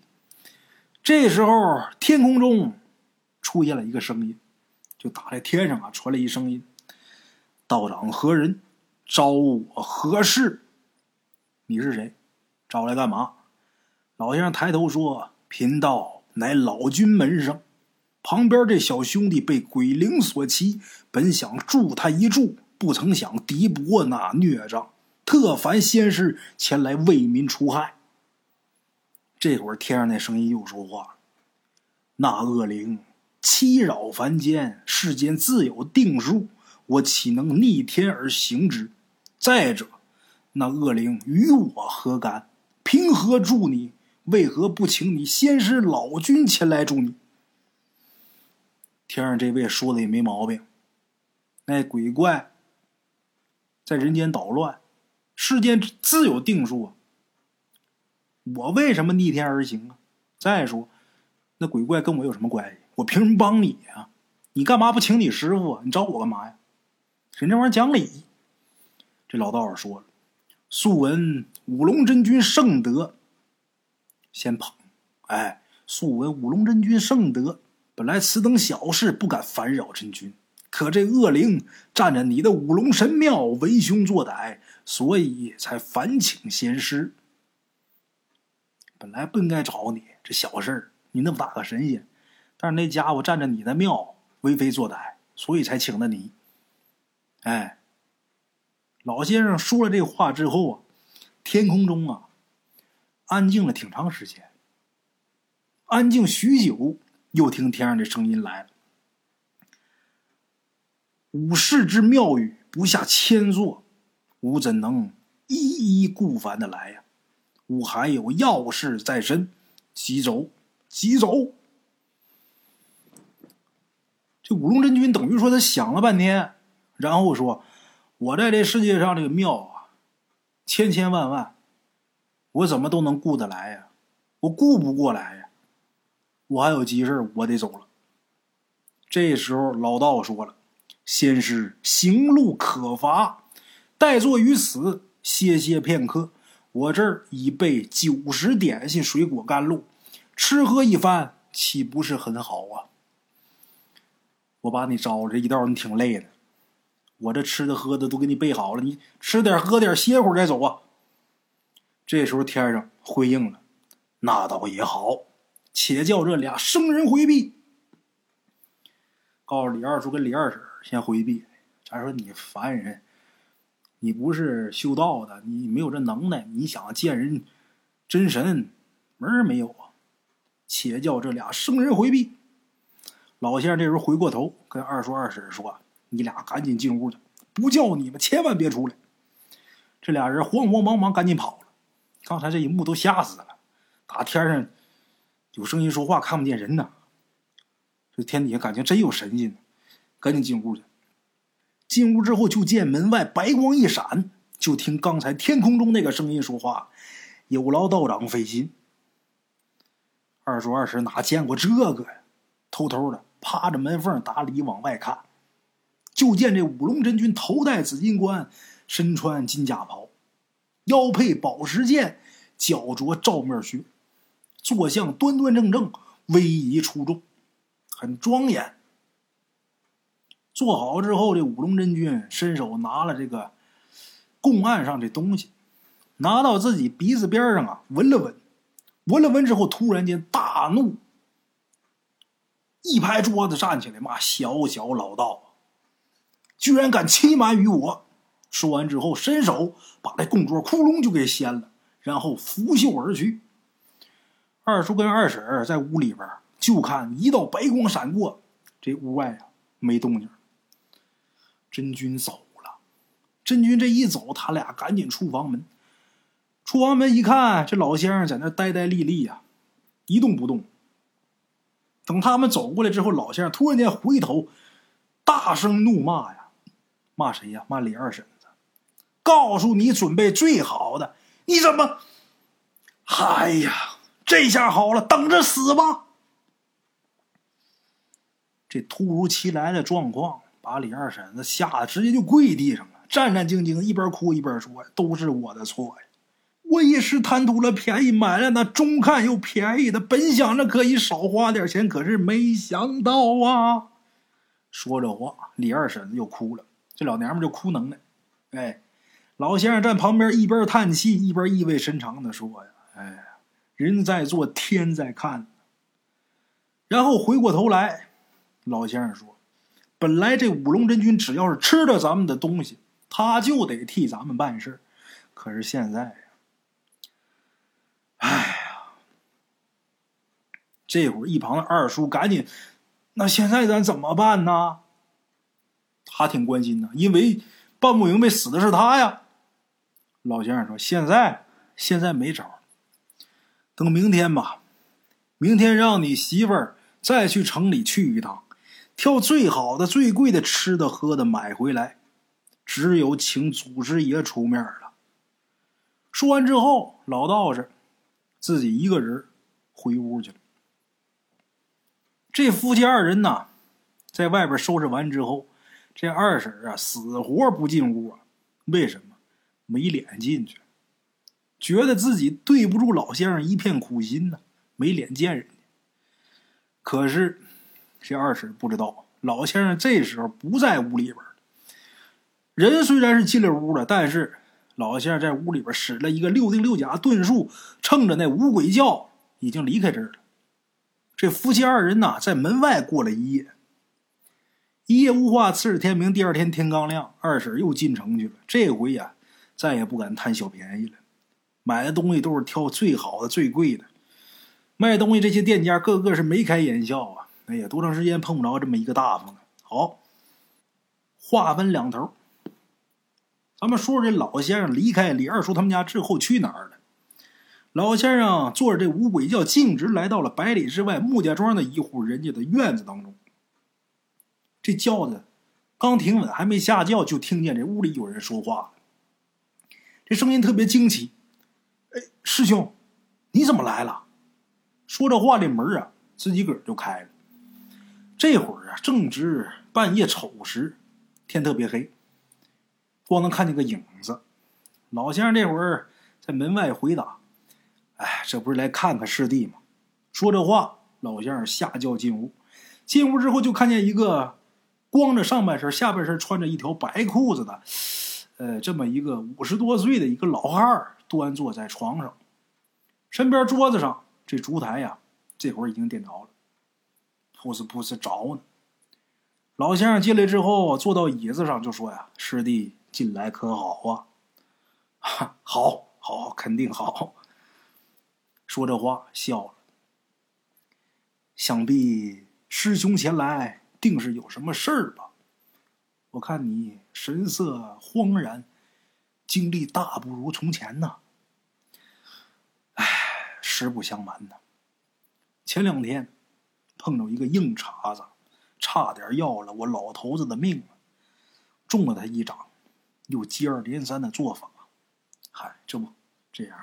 这时候，天空中出现了一个声音。就打在天上啊，传来一声音：“道长何人？招我何事？你是谁？找我来干嘛？”老先生抬头说：“贫道乃老君门生，旁边这小兄弟被鬼灵所欺，本想助他一助，不曾想敌不过那孽障，特烦仙师前来为民除害。”这会儿天上那声音又说话：“那恶灵。”欺扰凡间，世间自有定数，我岂能逆天而行之？再者，那恶灵与我何干？凭何助你？为何不请你先师老君前来助你？天上这位说的也没毛病，那鬼怪在人间捣乱，世间自有定数啊！我为什么逆天而行啊？再说，那鬼怪跟我有什么关系？我凭什么帮你呀？你干嘛不请你师傅啊？你找我干嘛呀？人这玩意儿讲理。这老道士说了：“素闻五龙真君圣德，先捧。哎，素闻五龙真君圣德，本来此等小事不敢烦扰真君，可这恶灵占着你的五龙神庙为凶作歹，所以才烦请仙师。本来不应该找你这小事儿，你那么大个神仙。”但是那家伙占着你的庙为非作歹，所以才请的你。哎，老先生说了这话之后啊，天空中啊安静了挺长时间，安静许久，又听天上的声音来了：“武士之庙宇不下千座，吾怎能一一顾凡的来呀？吾还有要事在身，急走，急走。”这五龙真君等于说他想了半天，然后说：“我在这世界上这个庙啊，千千万万，我怎么都能顾得来呀？我顾不过来呀！我还有急事我得走了。”这时候老道说了：“仙师行路可乏，待坐于此歇歇片刻。我这儿已备九十点心、水果、甘露，吃喝一番，岂不是很好啊？我把你招这一道，你挺累的。我这吃的喝的都给你备好了，你吃点喝点，歇会儿再走啊。这时候天上回应了：“那倒也好，且叫这俩生人回避。”告诉李二叔跟李二婶先回避。咱说你凡人，你不是修道的，你没有这能耐，你想见人真神，门儿没有啊！且叫这俩生人回避。老先生这时候回过头跟二叔二婶说：“你俩赶紧进屋去，不叫你们千万别出来。”这俩人慌慌忙忙赶紧跑了。刚才这一幕都吓死了，打天上有声音说话，看不见人呢。这天底下感情真有神仙，赶紧进屋去。进屋之后，就见门外白光一闪，就听刚才天空中那个声音说话：“有劳道长费心。”二叔二婶哪见过这个呀？偷偷的趴着门缝打里往外看，就见这五龙真君头戴紫金冠，身穿金甲袍，腰佩宝石剑，脚着照面靴，坐相端端正正，威仪出众，很庄严。坐好之后，这五龙真君伸手拿了这个供案上这东西，拿到自己鼻子边上啊，闻了闻，闻了闻之后，突然间大怒，一拍桌子站起来骂：“小小老道，居然敢欺瞒于我！”说完之后，伸手把这供桌窟窿就给掀了，然后拂袖而去。二叔跟二婶在屋里边就看一道白光闪过，这屋外啊没动静。真君走了，真君这一走，他俩赶紧出房门。出房门一看，这老先生在那呆呆立立呀，一动不动。等他们走过来之后，老先生突然间回头，大声怒骂呀：“骂谁呀？骂李二婶子！告诉你准备最好的，你怎么？哎呀，这下好了，等着死吧！”这突如其来的状况。把李二婶子吓得直接就跪地上了，战战兢兢，一边哭一边说：“都是我的错呀！我一时贪图了便宜，买了那中看又便宜的，本想着可以少花点钱，可是没想到啊！”说着话，李二婶子又哭了，这老娘们就哭能耐。哎，老先生站旁边一边叹气一边意味深长的说：“呀，哎呀，人在做，天在看。”然后回过头来，老先生说。本来这五龙真君只要是吃了咱们的东西，他就得替咱们办事。可是现在，哎呀，这会儿一旁的二叔赶紧，那现在咱怎么办呢？他挺关心的，因为办不明白死的是他呀。老先生说：“现在现在没招，等明天吧，明天让你媳妇儿再去城里去一趟。”挑最好的、最贵的吃的、喝的买回来，只有请祖师爷出面了。说完之后，老道士自己一个人回屋去了。这夫妻二人呐，在外边收拾完之后，这二婶啊死活不进屋啊。为什么？没脸进去，觉得自己对不住老先生一片苦心呢，没脸见人。可是。这二婶不知道，老先生这时候不在屋里边人虽然是进了屋了，但是老先生在屋里边使了一个六丁六甲遁术，趁着那五鬼叫已经离开这儿了。这夫妻二人呐，在门外过了一夜。一夜无话，次日天明。第二天天刚亮，二婶又进城去了。这回呀，再也不敢贪小便宜了，买的东西都是挑最好的、最贵的。卖东西这些店家个个是眉开眼笑啊。哎呀，多长时间碰不着这么一个大方的？好，话分两头。咱们说说这老先生离开李二叔他们家之后去哪儿了？老先生坐着这五鬼轿，径直来到了百里之外穆家庄的一户人家的院子当中。这轿子刚停稳，还没下轿，就听见这屋里有人说话。这声音特别惊奇：“哎，师兄，你怎么来了？”说这话，这门啊，自己个儿就开了。这会儿啊，正值半夜丑时，天特别黑，光能看见个影子。老先生这会儿在门外回答：“哎，这不是来看看师弟吗？说这话，老先生下轿进屋。进屋之后，就看见一个光着上半身、下半身穿着一条白裤子的，呃，这么一个五十多岁的一个老汉儿，端坐在床上。身边桌子上这烛台呀，这会儿已经点着了，噗呲噗呲着呢。老先生进来之后，坐到椅子上就说：“呀，师弟进来可好啊？”“，好，好，肯定好。”说这话笑了。想必师兄前来，定是有什么事儿吧？我看你神色慌然，精力大不如从前呐。唉，实不相瞒呐，前两天碰着一个硬茬子，差点要了我老头子的命，中了他一掌，又接二连三的做法。嗨，这不这样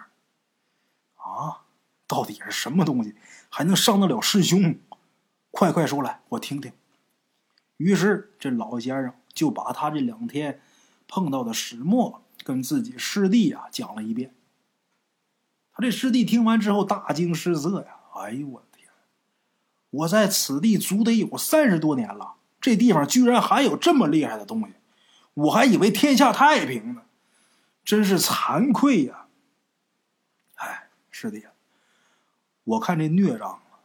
啊？到底是什么东西，还能伤得了师兄？快快说来，我听听。于是这老先生就把他这两天碰到的始末跟自己师弟啊讲了一遍。他这师弟听完之后大惊失色呀！哎呦我的天！我在此地足得有三十多年了，这地方居然还有这么厉害的东西，我还以为天下太平呢，真是惭愧呀！哎，师弟。我看这孽障啊，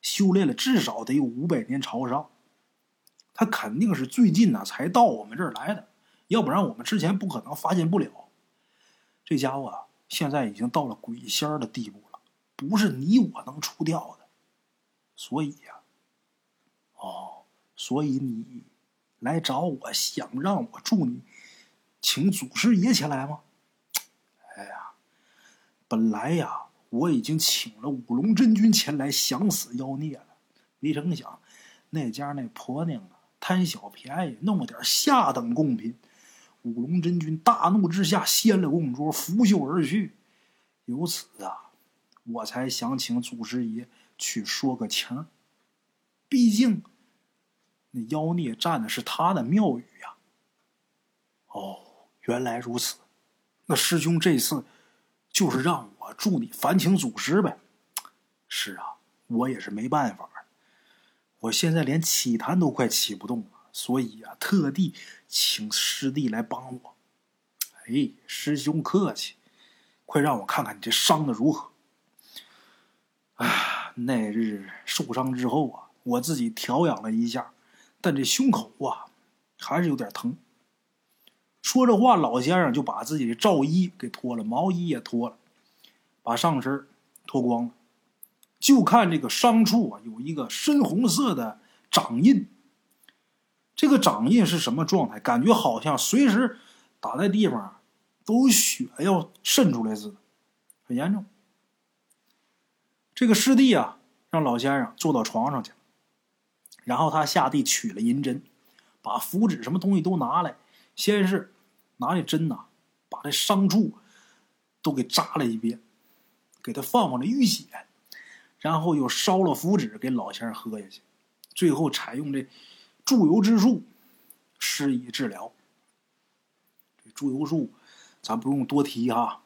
修炼了至少得有五百年朝上，他肯定是最近呢才到我们这儿来的，要不然我们之前不可能发现不了。这家伙啊，现在已经到了鬼仙儿的地步了，不是你我能除掉的。所以呀，哦，所以你来找我，想让我助你请祖师爷前来吗？哎呀，本来呀。我已经请了五龙真君前来降死妖孽了，没成想那家那婆娘啊贪小便宜，弄了点下等贡品。五龙真君大怒之下掀了供桌，拂袖而去。由此啊，我才想请祖师爷去说个情。毕竟那妖孽占的是他的庙宇呀。哦，原来如此。那师兄这次就是让。我助你烦请祖师呗。是啊，我也是没办法。我现在连起坛都快起不动了，所以呀，特地请师弟来帮我。哎，师兄客气，快让我看看你这伤的如何。啊，那日受伤之后啊，我自己调养了一下，但这胸口啊还是有点疼。说着话，老先生就把自己的罩衣给脱了，毛衣也脱了。把上身脱光了，就看这个伤处啊，有一个深红色的掌印。这个掌印是什么状态？感觉好像随时打在地方都血要渗出来似的，很严重。这个师弟啊，让老先生坐到床上去，然后他下地取了银针，把符纸什么东西都拿来，先是拿这针呐，把这伤处都给扎了一遍。给他放放这淤血，然后又烧了符纸给老先生喝下去，最后采用这注油之术施以治疗。这注油术咱不用多提哈，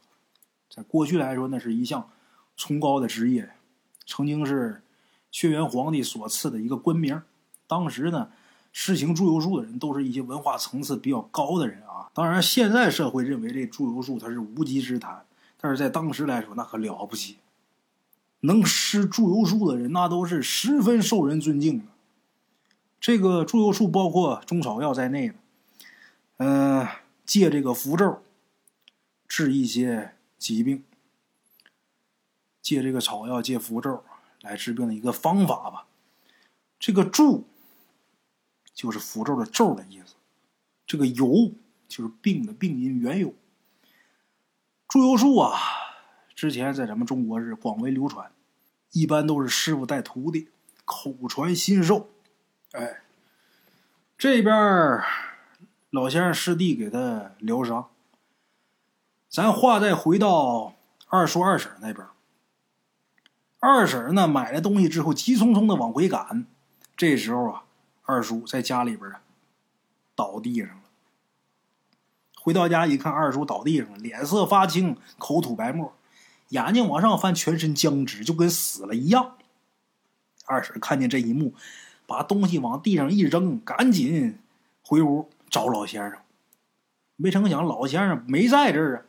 在过去来说那是一项崇高的职业，曾经是轩辕皇帝所赐的一个官名。当时呢，施行注油术的人都是一些文化层次比较高的人啊。当然，现在社会认为这注油术它是无稽之谈。但是在当时来说，那可了不起，能施祝由术的人，那都是十分受人尊敬的。这个祝由术包括中草药在内的，嗯，借这个符咒治一些疾病，借这个草药借符咒来治病的一个方法吧。这个祝就是符咒的咒的意思，这个由就是病的病因缘由。祝由术啊，之前在咱们中国是广为流传，一般都是师傅带徒弟，口传心授。哎，这边老先生师弟给他疗伤。咱话再回到二叔二婶那边，二婶呢买了东西之后，急匆匆的往回赶。这时候啊，二叔在家里边啊，倒地上了。回到家一看，二叔倒地上了，脸色发青，口吐白沫，眼睛往上翻，全身僵直，就跟死了一样。二婶看见这一幕，把东西往地上一扔，赶紧回屋找老先生。没成想老先生没在这儿啊，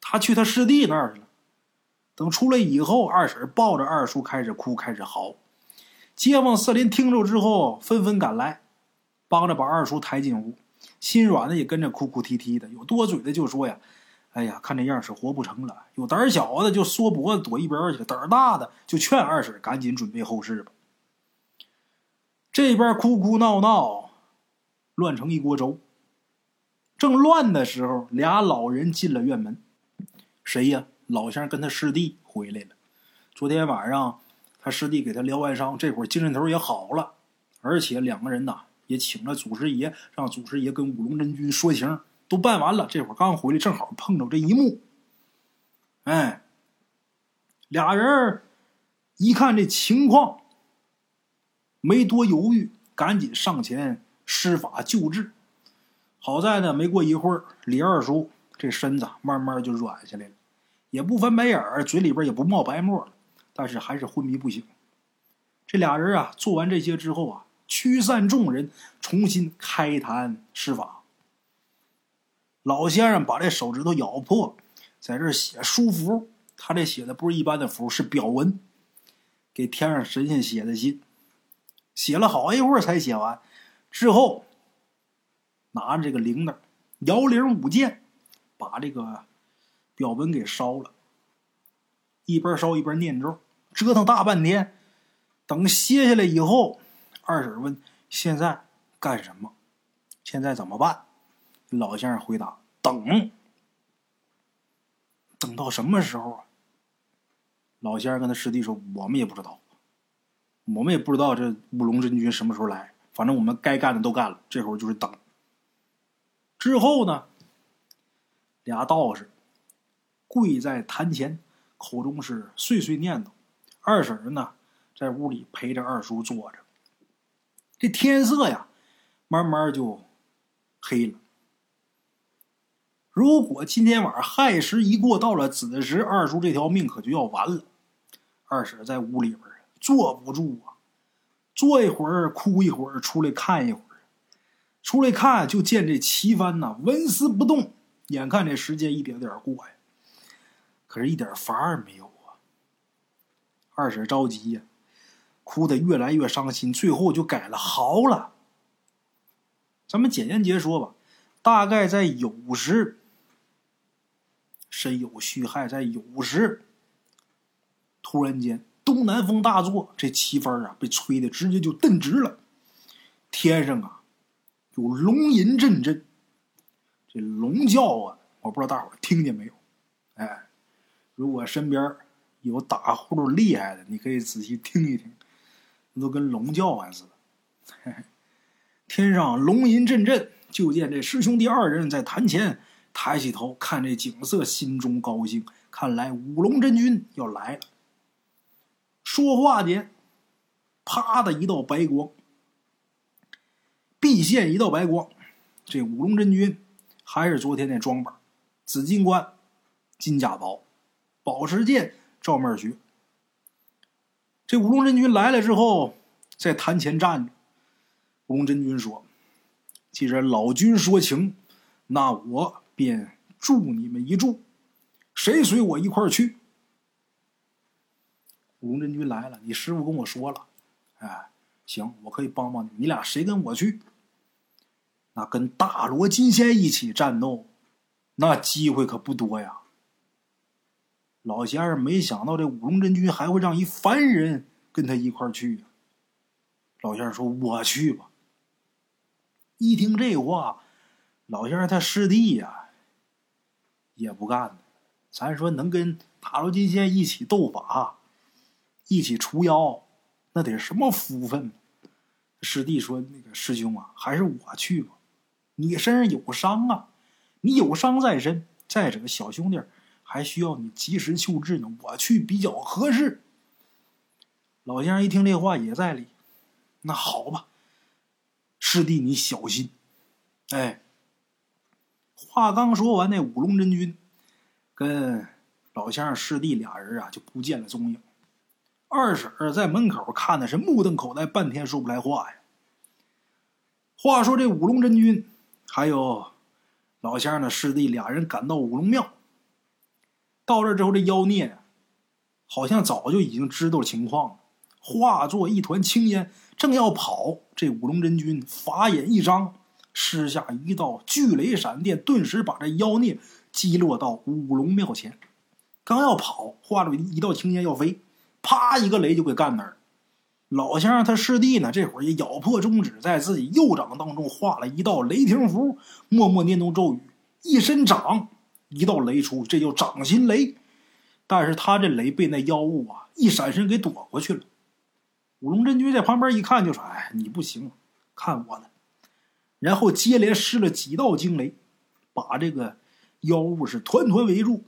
他去他师弟那儿去了。等出来以后，二婶抱着二叔开始哭，开始嚎。街坊四邻听着之后，纷纷赶来，帮着把二叔抬进屋。心软的也跟着哭哭啼啼的，有多嘴的就说呀：“哎呀，看这样是活不成了。”有胆小的就缩脖子躲一边去，胆大的就劝二婶赶紧准备后事吧。这边哭哭闹闹，乱成一锅粥。正乱的时候，俩老人进了院门。谁呀？老乡跟他师弟回来了。昨天晚上，他师弟给他疗完伤，这会儿精神头也好了，而且两个人呐也请了祖师爷，让祖师爷跟五龙真君说情，都办完了。这会儿刚回来，正好碰着这一幕。哎，俩人一看这情况，没多犹豫，赶紧上前施法救治。好在呢，没过一会儿，李二叔这身子慢慢就软下来了。也不翻白眼儿，嘴里边也不冒白沫，但是还是昏迷不醒。这俩人啊，做完这些之后啊，驱散众人，重新开坛施法。老先生把这手指头咬破，在这写书符。他这写的不是一般的符，是表文，给天上神仙写的信。写了好一会儿才写完，之后拿着这个铃铛，摇铃舞剑，把这个。表文给烧了，一边烧一边念咒，折腾大半天。等歇下来以后，二婶问：“现在干什么？现在怎么办？”老先生回答：“等。”等到什么时候啊？老先生跟他师弟说：“我们也不知道，我们也不知道这五龙真君什么时候来。反正我们该干的都干了，这会儿就是等。”之后呢，俩道士。跪在坛前，口中是碎碎念叨。二婶呢，在屋里陪着二叔坐着。这天色呀，慢慢就黑了。如果今天晚上亥时一过，到了子时，二叔这条命可就要完了。二婶在屋里边坐不住啊，坐一会儿哭一会儿，出来看一会儿，出来看就见这旗幡呐纹丝不动，眼看这时间一点点过呀。可是，一点法儿没有啊！二婶着急呀，哭得越来越伤心，最后就改了嚎了。咱们简言结说吧，大概在酉时，身有虚害，在酉时，突然间东南风大作，这旗幡啊被吹的直接就蹬直了，天上啊有龙吟阵阵，这龙叫啊，我不知道大伙听见没有？哎。如果身边有打呼噜厉害的，你可以仔细听一听，那都跟龙叫唤似的。天上龙吟阵阵，就见这师兄弟二人在坛前抬起头看这景色，心中高兴。看来五龙真君要来了。说话间，啪的一道白光，毕现一道白光。这五龙真君还是昨天那装扮，紫金冠，金甲袍。宝石剑照面学。这五龙真君来了之后，在坛前站着。五龙真君说：“既然老君说情，那我便助你们一助。谁随我一块儿去？”五龙真君来了，你师傅跟我说了，哎，行，我可以帮帮你。你俩谁跟我去？那跟大罗金仙一起战斗，那机会可不多呀。老仙儿没想到这五龙真君还会让一凡人跟他一块儿去。老仙儿说：“我去吧。”一听这话，老先生他师弟呀也不干了。咱说能跟塔罗金仙一起斗法，一起除妖，那得什么福分？师弟说：“那个师兄啊，还是我去吧。你身上有伤啊，你有伤在身。再者，小兄弟。”还需要你及时救治呢，我去比较合适。老先生一听这话也在理，那好吧，师弟你小心。哎，话刚说完，那五龙真君跟老乡师弟俩人啊就不见了踪影。二婶在门口看的是目瞪口呆，半天说不来话呀。话说这五龙真君还有老乡的师弟俩人赶到五龙庙，到这之后，这妖孽好像早就已经知道情况了，化作一团青烟，正要跑，这五龙真君法眼一张，施下一道巨雷闪电，顿时把这妖孽击落到五龙庙前。刚要跑，化了一道青烟要飞，啪一个雷就给干那儿。老乡他师弟呢，这会儿也咬破中指，在自己右掌当中画了一道雷霆符，默默念动咒语，一伸掌，一道雷出，这叫掌心雷。但是他这雷被那妖物啊一闪身给躲过去了。五龙真君在旁边一看，就说：“哎，你不行，看我的。”然后接连施了几道惊雷，把这个妖物是团团围住。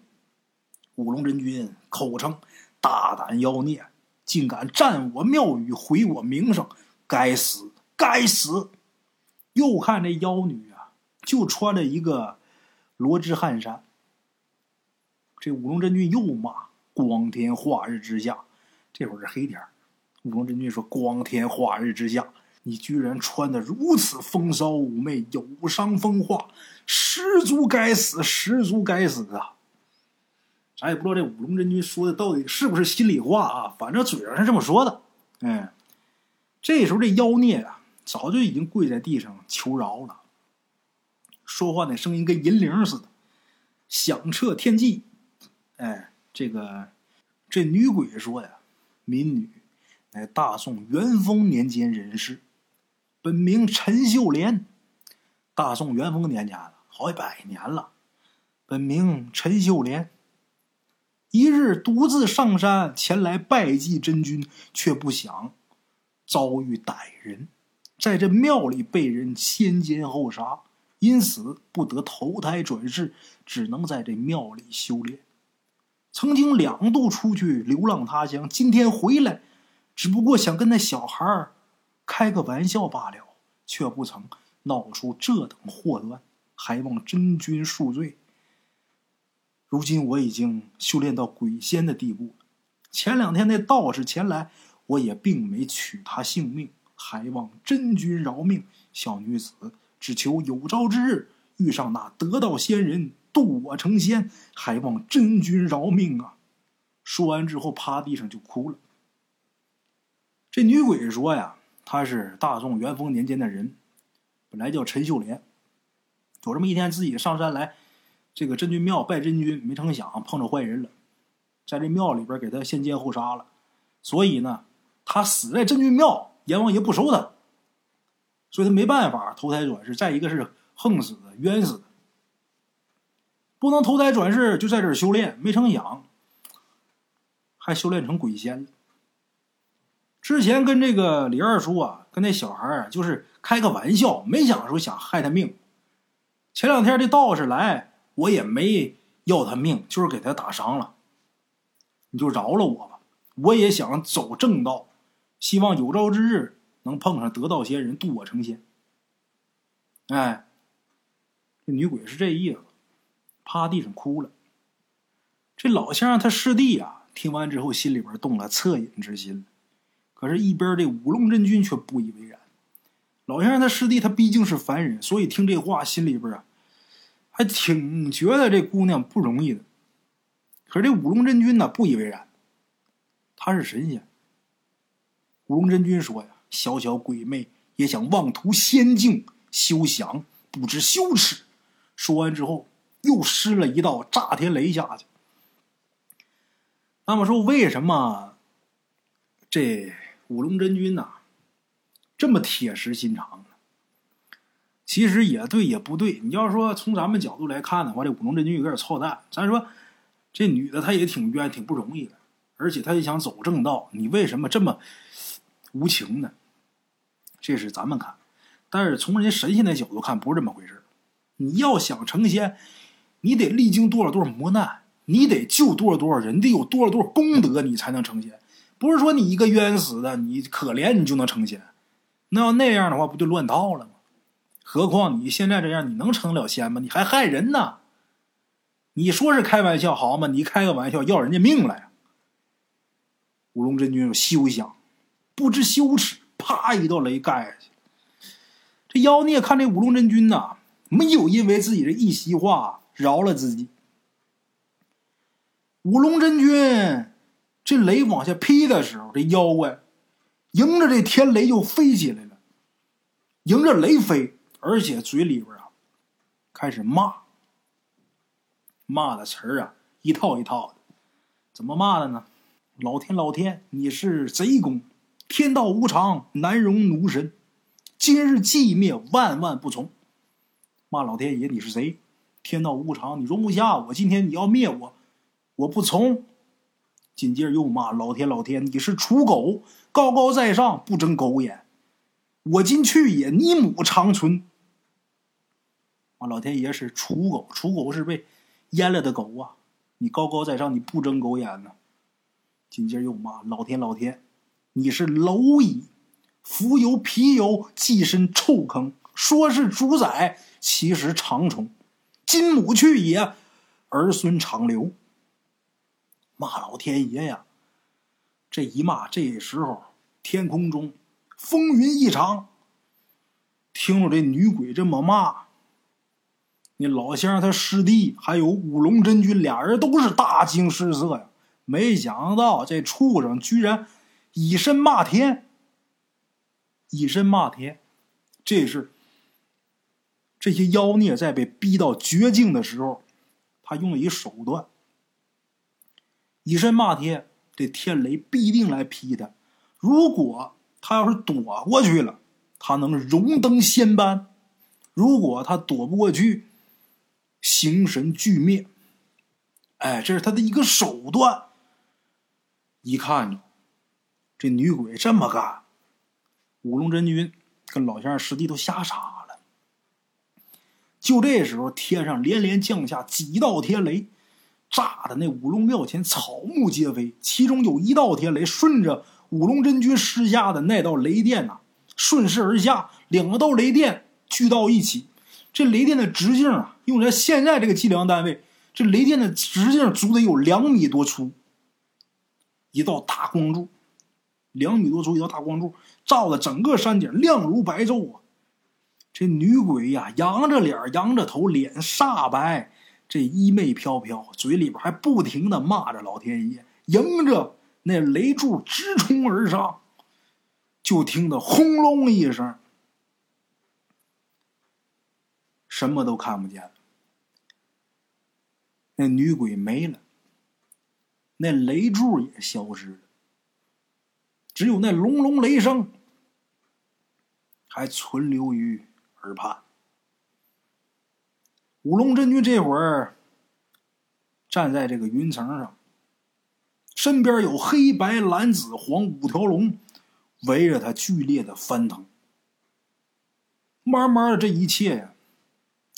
五龙真君口称：“大胆妖孽！”竟敢占我庙宇，毁我名声！该死，该死！又看这妖女啊，就穿着一个罗织汗衫。这五龙真君又骂：“光天化日之下，这会儿是黑天。”五龙真君说：“光天化日之下，你居然穿的如此风骚妩媚，有伤风化，十足该死，十足该死啊！”咱也不知道这五龙真君说的到底是不是心里话啊，反正嘴上是这么说的。哎，这时候这妖孽啊，早就已经跪在地上求饶了，说话那声音跟银铃似的，响彻天际。哎，这个这女鬼说呀：“民女乃大宋元丰年间人士，本名陈秀莲。大宋元丰年间了，好几百年了，本名陈秀莲。”一日独自上山前来拜祭真君，却不想遭遇歹人，在这庙里被人先奸后杀，因此不得投胎转世，只能在这庙里修炼。曾经两度出去流浪他乡，今天回来，只不过想跟那小孩开个玩笑罢了，却不曾闹出这等祸端，还望真君恕罪。如今我已经修炼到鬼仙的地步。前两天那道士前来，我也并没取他性命，还望真君饶命。小女子只求有朝之日遇上那得道仙人，渡我成仙，还望真君饶命啊！说完之后，趴地上就哭了。这女鬼说呀，他是大宋元丰年间的人，本来叫陈秀莲。有这么一天，自己上山来。这个真君庙拜真君，没成想碰着坏人了，在这庙里边给他先奸后杀了，所以呢，他死在真君庙，阎王爷不收他，所以他没办法投胎转世。再一个是横死的、冤死的，不能投胎转世，就在这儿修炼。没成想，还修炼成鬼仙了。之前跟这个李二叔啊，跟那小孩啊，就是开个玩笑，没想说想害他命。前两天这道士来。我也没要他命，就是给他打伤了。你就饶了我吧，我也想走正道，希望有朝之日能碰上得道仙人渡我成仙。哎，这女鬼是这意思，趴地上哭了。这老先生他师弟啊，听完之后心里边动了恻隐之心，可是，一边这五龙真君却不以为然。老先生他师弟他毕竟是凡人，所以听这话心里边啊。还挺觉得这姑娘不容易的，可是这五龙真君呢不以为然，他是神仙。五龙真君说呀：“小小鬼魅也想妄图仙境，休想，不知羞耻。”说完之后，又施了一道炸天雷下去。那么说，为什么这五龙真君呐这么铁石心肠？其实也对也不对，你要说从咱们角度来看的话，这五龙真君有点操蛋。咱说这女的她也挺冤，挺不容易的，而且她也想走正道，你为什么这么无情呢？这是咱们看，但是从人家神仙的角度看，不是这么回事你要想成仙，你得历经多少多少磨难，你得救多少多少人，得有多少多少功德，你才能成仙。不是说你一个冤死的，你可怜你就能成仙。那要那样的话，不就乱套了吗？何况你现在这样，你能成了仙吗？你还害人呢！你说是开玩笑好吗？你开个玩笑要人家命来？五！龙真君有休想，不知羞耻，啪一道雷盖下去。这妖孽看这五龙真君呐，没有因为自己的一席话饶了自己。五龙真君这雷往下劈的时候，这妖怪迎着这天雷就飞起来了，迎着雷飞，而且嘴里边啊开始骂，骂的词儿啊一套一套的，怎么骂的呢？老天老天，你是贼公，天道无常，难容奴神。今日寂灭，万万不从。骂老天爷，你是谁？天道无常，你容不下我。今天你要灭我，我不从。紧接着又骂老天老天，你是刍狗，高高在上，不睁狗眼。我今去也，你母长存。啊老天爷是刍狗，刍狗是被阉了的狗啊！你高高在上，你不睁狗眼呢？紧接着又骂老天老天，你是蝼蚁。浮游皮油，寄身臭坑。说是主宰，其实长虫。金母去也，儿孙长留。骂老天爷呀！这一骂，这时候天空中风云异常。听着这女鬼这么骂，那老先生他师弟还有五龙真君俩人都是大惊失色呀！没想到这畜生居然以身骂天。以身骂天，这是这些妖孽在被逼到绝境的时候，他用了一手段。以身骂天，这天雷必定来劈他。如果他要是躲过去了，他能荣登仙班；如果他躲不过去，形神俱灭。哎，这是他的一个手段。一看这女鬼这么干。五龙真君跟老先生师弟都吓傻了。就这时候，天上连连降下几道天雷，炸的那五龙庙前草木皆飞。其中有一道天雷顺着五龙真君施下的那道雷电呐，顺势而下，两道雷电聚到一起。这雷电的直径啊，用在现在这个计量单位，这雷电的直径足得有两米多粗。一道大光柱，两米多粗一道大光柱。照的整个山顶亮如白昼啊！这女鬼呀，扬着脸，扬着头，脸煞白，这衣袂飘飘，嘴里边还不停的骂着老天爷，迎着那雷柱直冲而上。就听得轰隆一声，什么都看不见了。那女鬼没了，那雷柱也消失了，只有那隆隆雷声。还存留于耳畔。五龙真君这会儿站在这个云层上，身边有黑白蓝紫黄五条龙围着他剧烈的翻腾。慢慢的，这一切呀，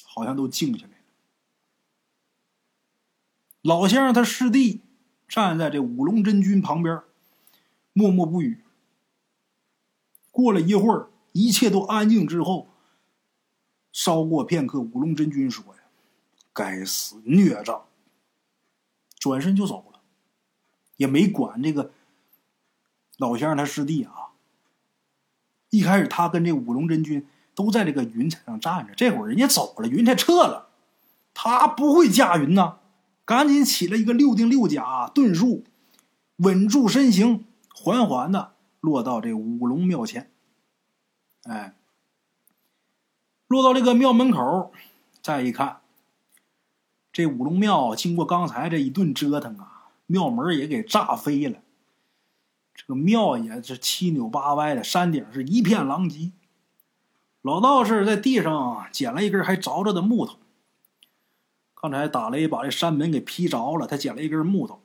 好像都静下来了。老先生他师弟站在这五龙真君旁边，默默不语。过了一会儿。一切都安静之后，稍过片刻，五龙真君说：“呀，该死孽障！”转身就走了，也没管这个老先生他师弟啊。一开始他跟这五龙真君都在这个云彩上站着，这会儿人家走了，云彩撤了，他不会驾云呐，赶紧起了一个六丁六甲遁术，稳住身形，缓缓的落到这五龙庙前。哎，落到这个庙门口，再一看，这五龙庙经过刚才这一顿折腾啊，庙门也给炸飞了。这个庙也是七扭八歪的，山顶是一片狼藉。老道士在地上捡了一根还着着的木头，刚才打雷把这山门给劈着了，他捡了一根木头，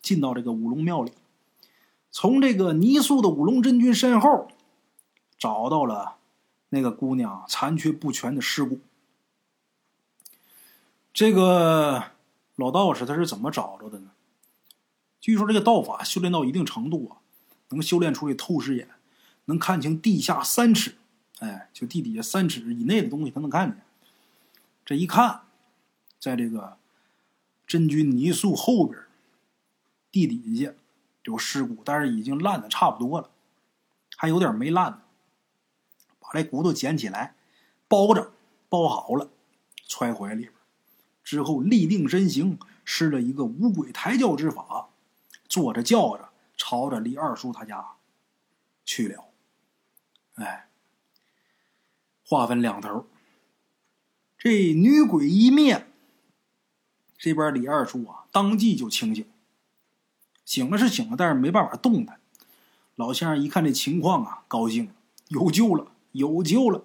进到这个五龙庙里，从这个泥塑的五龙真君身后。找到了那个姑娘残缺不全的尸骨。这个老道士他是怎么找着的呢？据说这个道法修炼到一定程度啊，能修炼出这透视眼，能看清地下三尺，哎，就地底下三尺以内的东西他能看见。这一看，在这个真君泥塑后边地底下有尸骨，但是已经烂的差不多了，还有点没烂。把这骨头捡起来，包着，包好了，揣怀里边。之后立定身形，施了一个五鬼抬轿之法，坐着轿子，朝着李二叔他家去了。哎，话分两头。这女鬼一灭，这边李二叔啊，当即就清醒。醒了是醒了，但是没办法动弹。老先生一看这情况啊，高兴了，有救了，有救了。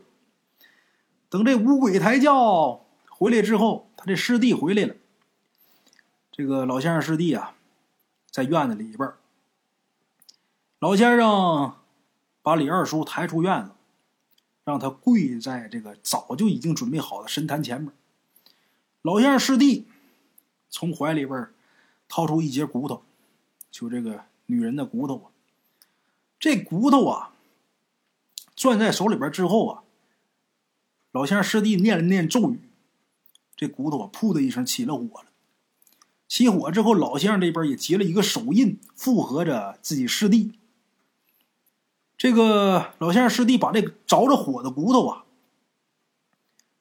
等这五鬼抬轿回来之后，这师弟回来了。这个老先生师弟啊，在院子里边。老先生把李二叔抬出院子，让他跪在这个早就已经准备好的神坛前面。老先生师弟从怀里边掏出一截骨头。就这个女人的骨头啊，这骨头啊，攥在手里边之后啊，老先生师弟念了念咒语，这骨头啊，噗的一声起了火了。起火之后，老先生这边也结了一个手印，附合着自己师弟。这个老先生师弟把这个着着火的骨头啊，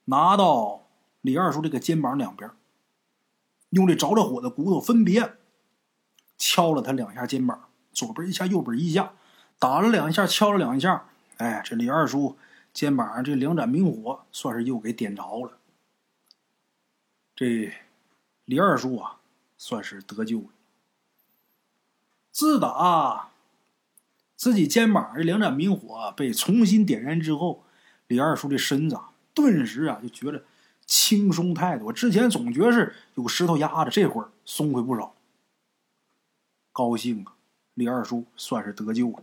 拿到李二叔这个肩膀两边，用这着着火的骨头分别。敲了他两下肩膀，左边一下，右边一下，打了两下，敲了两下。哎，这李二叔肩膀上这两盏明火算是又给点着了。这李二叔啊，算是得救了。自打自己肩膀这两盏明火被重新点燃之后，李二叔的身子啊顿时啊就觉得轻松太多。之前总觉得是有石头压着，这会儿松快不少。高兴啊！李二叔算是得救了。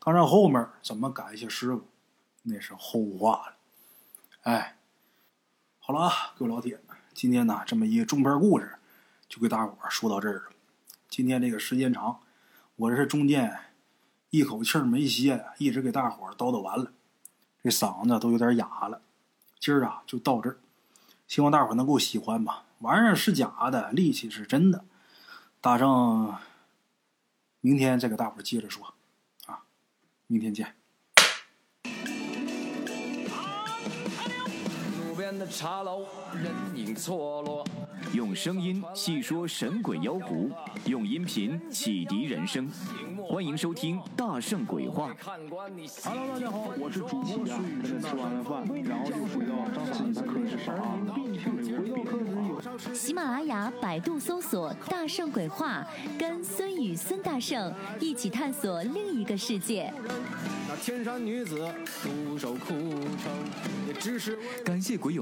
当然，后面怎么感谢师傅，那是后话了。哎，好了，各位老铁，今天呢这么一个中篇故事，就给大伙说到这儿了。今天这个时间长，我这是中间一口气儿没歇，一直给大伙叨叨完了，这嗓子都有点哑了。今儿啊就到这儿，希望大伙能够喜欢吧。玩意儿是假的，力气是真的。大圣。明天再给大伙儿接着说，啊，明天见。用声音细说神鬼妖狐，用音频启迪人生。欢迎收听《大圣鬼话》。Hello，大家好，我是主播孙宇，跟吃完了饭，然后就回到自己的课室上课喜马拉雅、百度搜索“大圣鬼话”，跟孙宇、孙大圣一起探索另一个世界。那天山女子独守空城，也只是感谢鬼友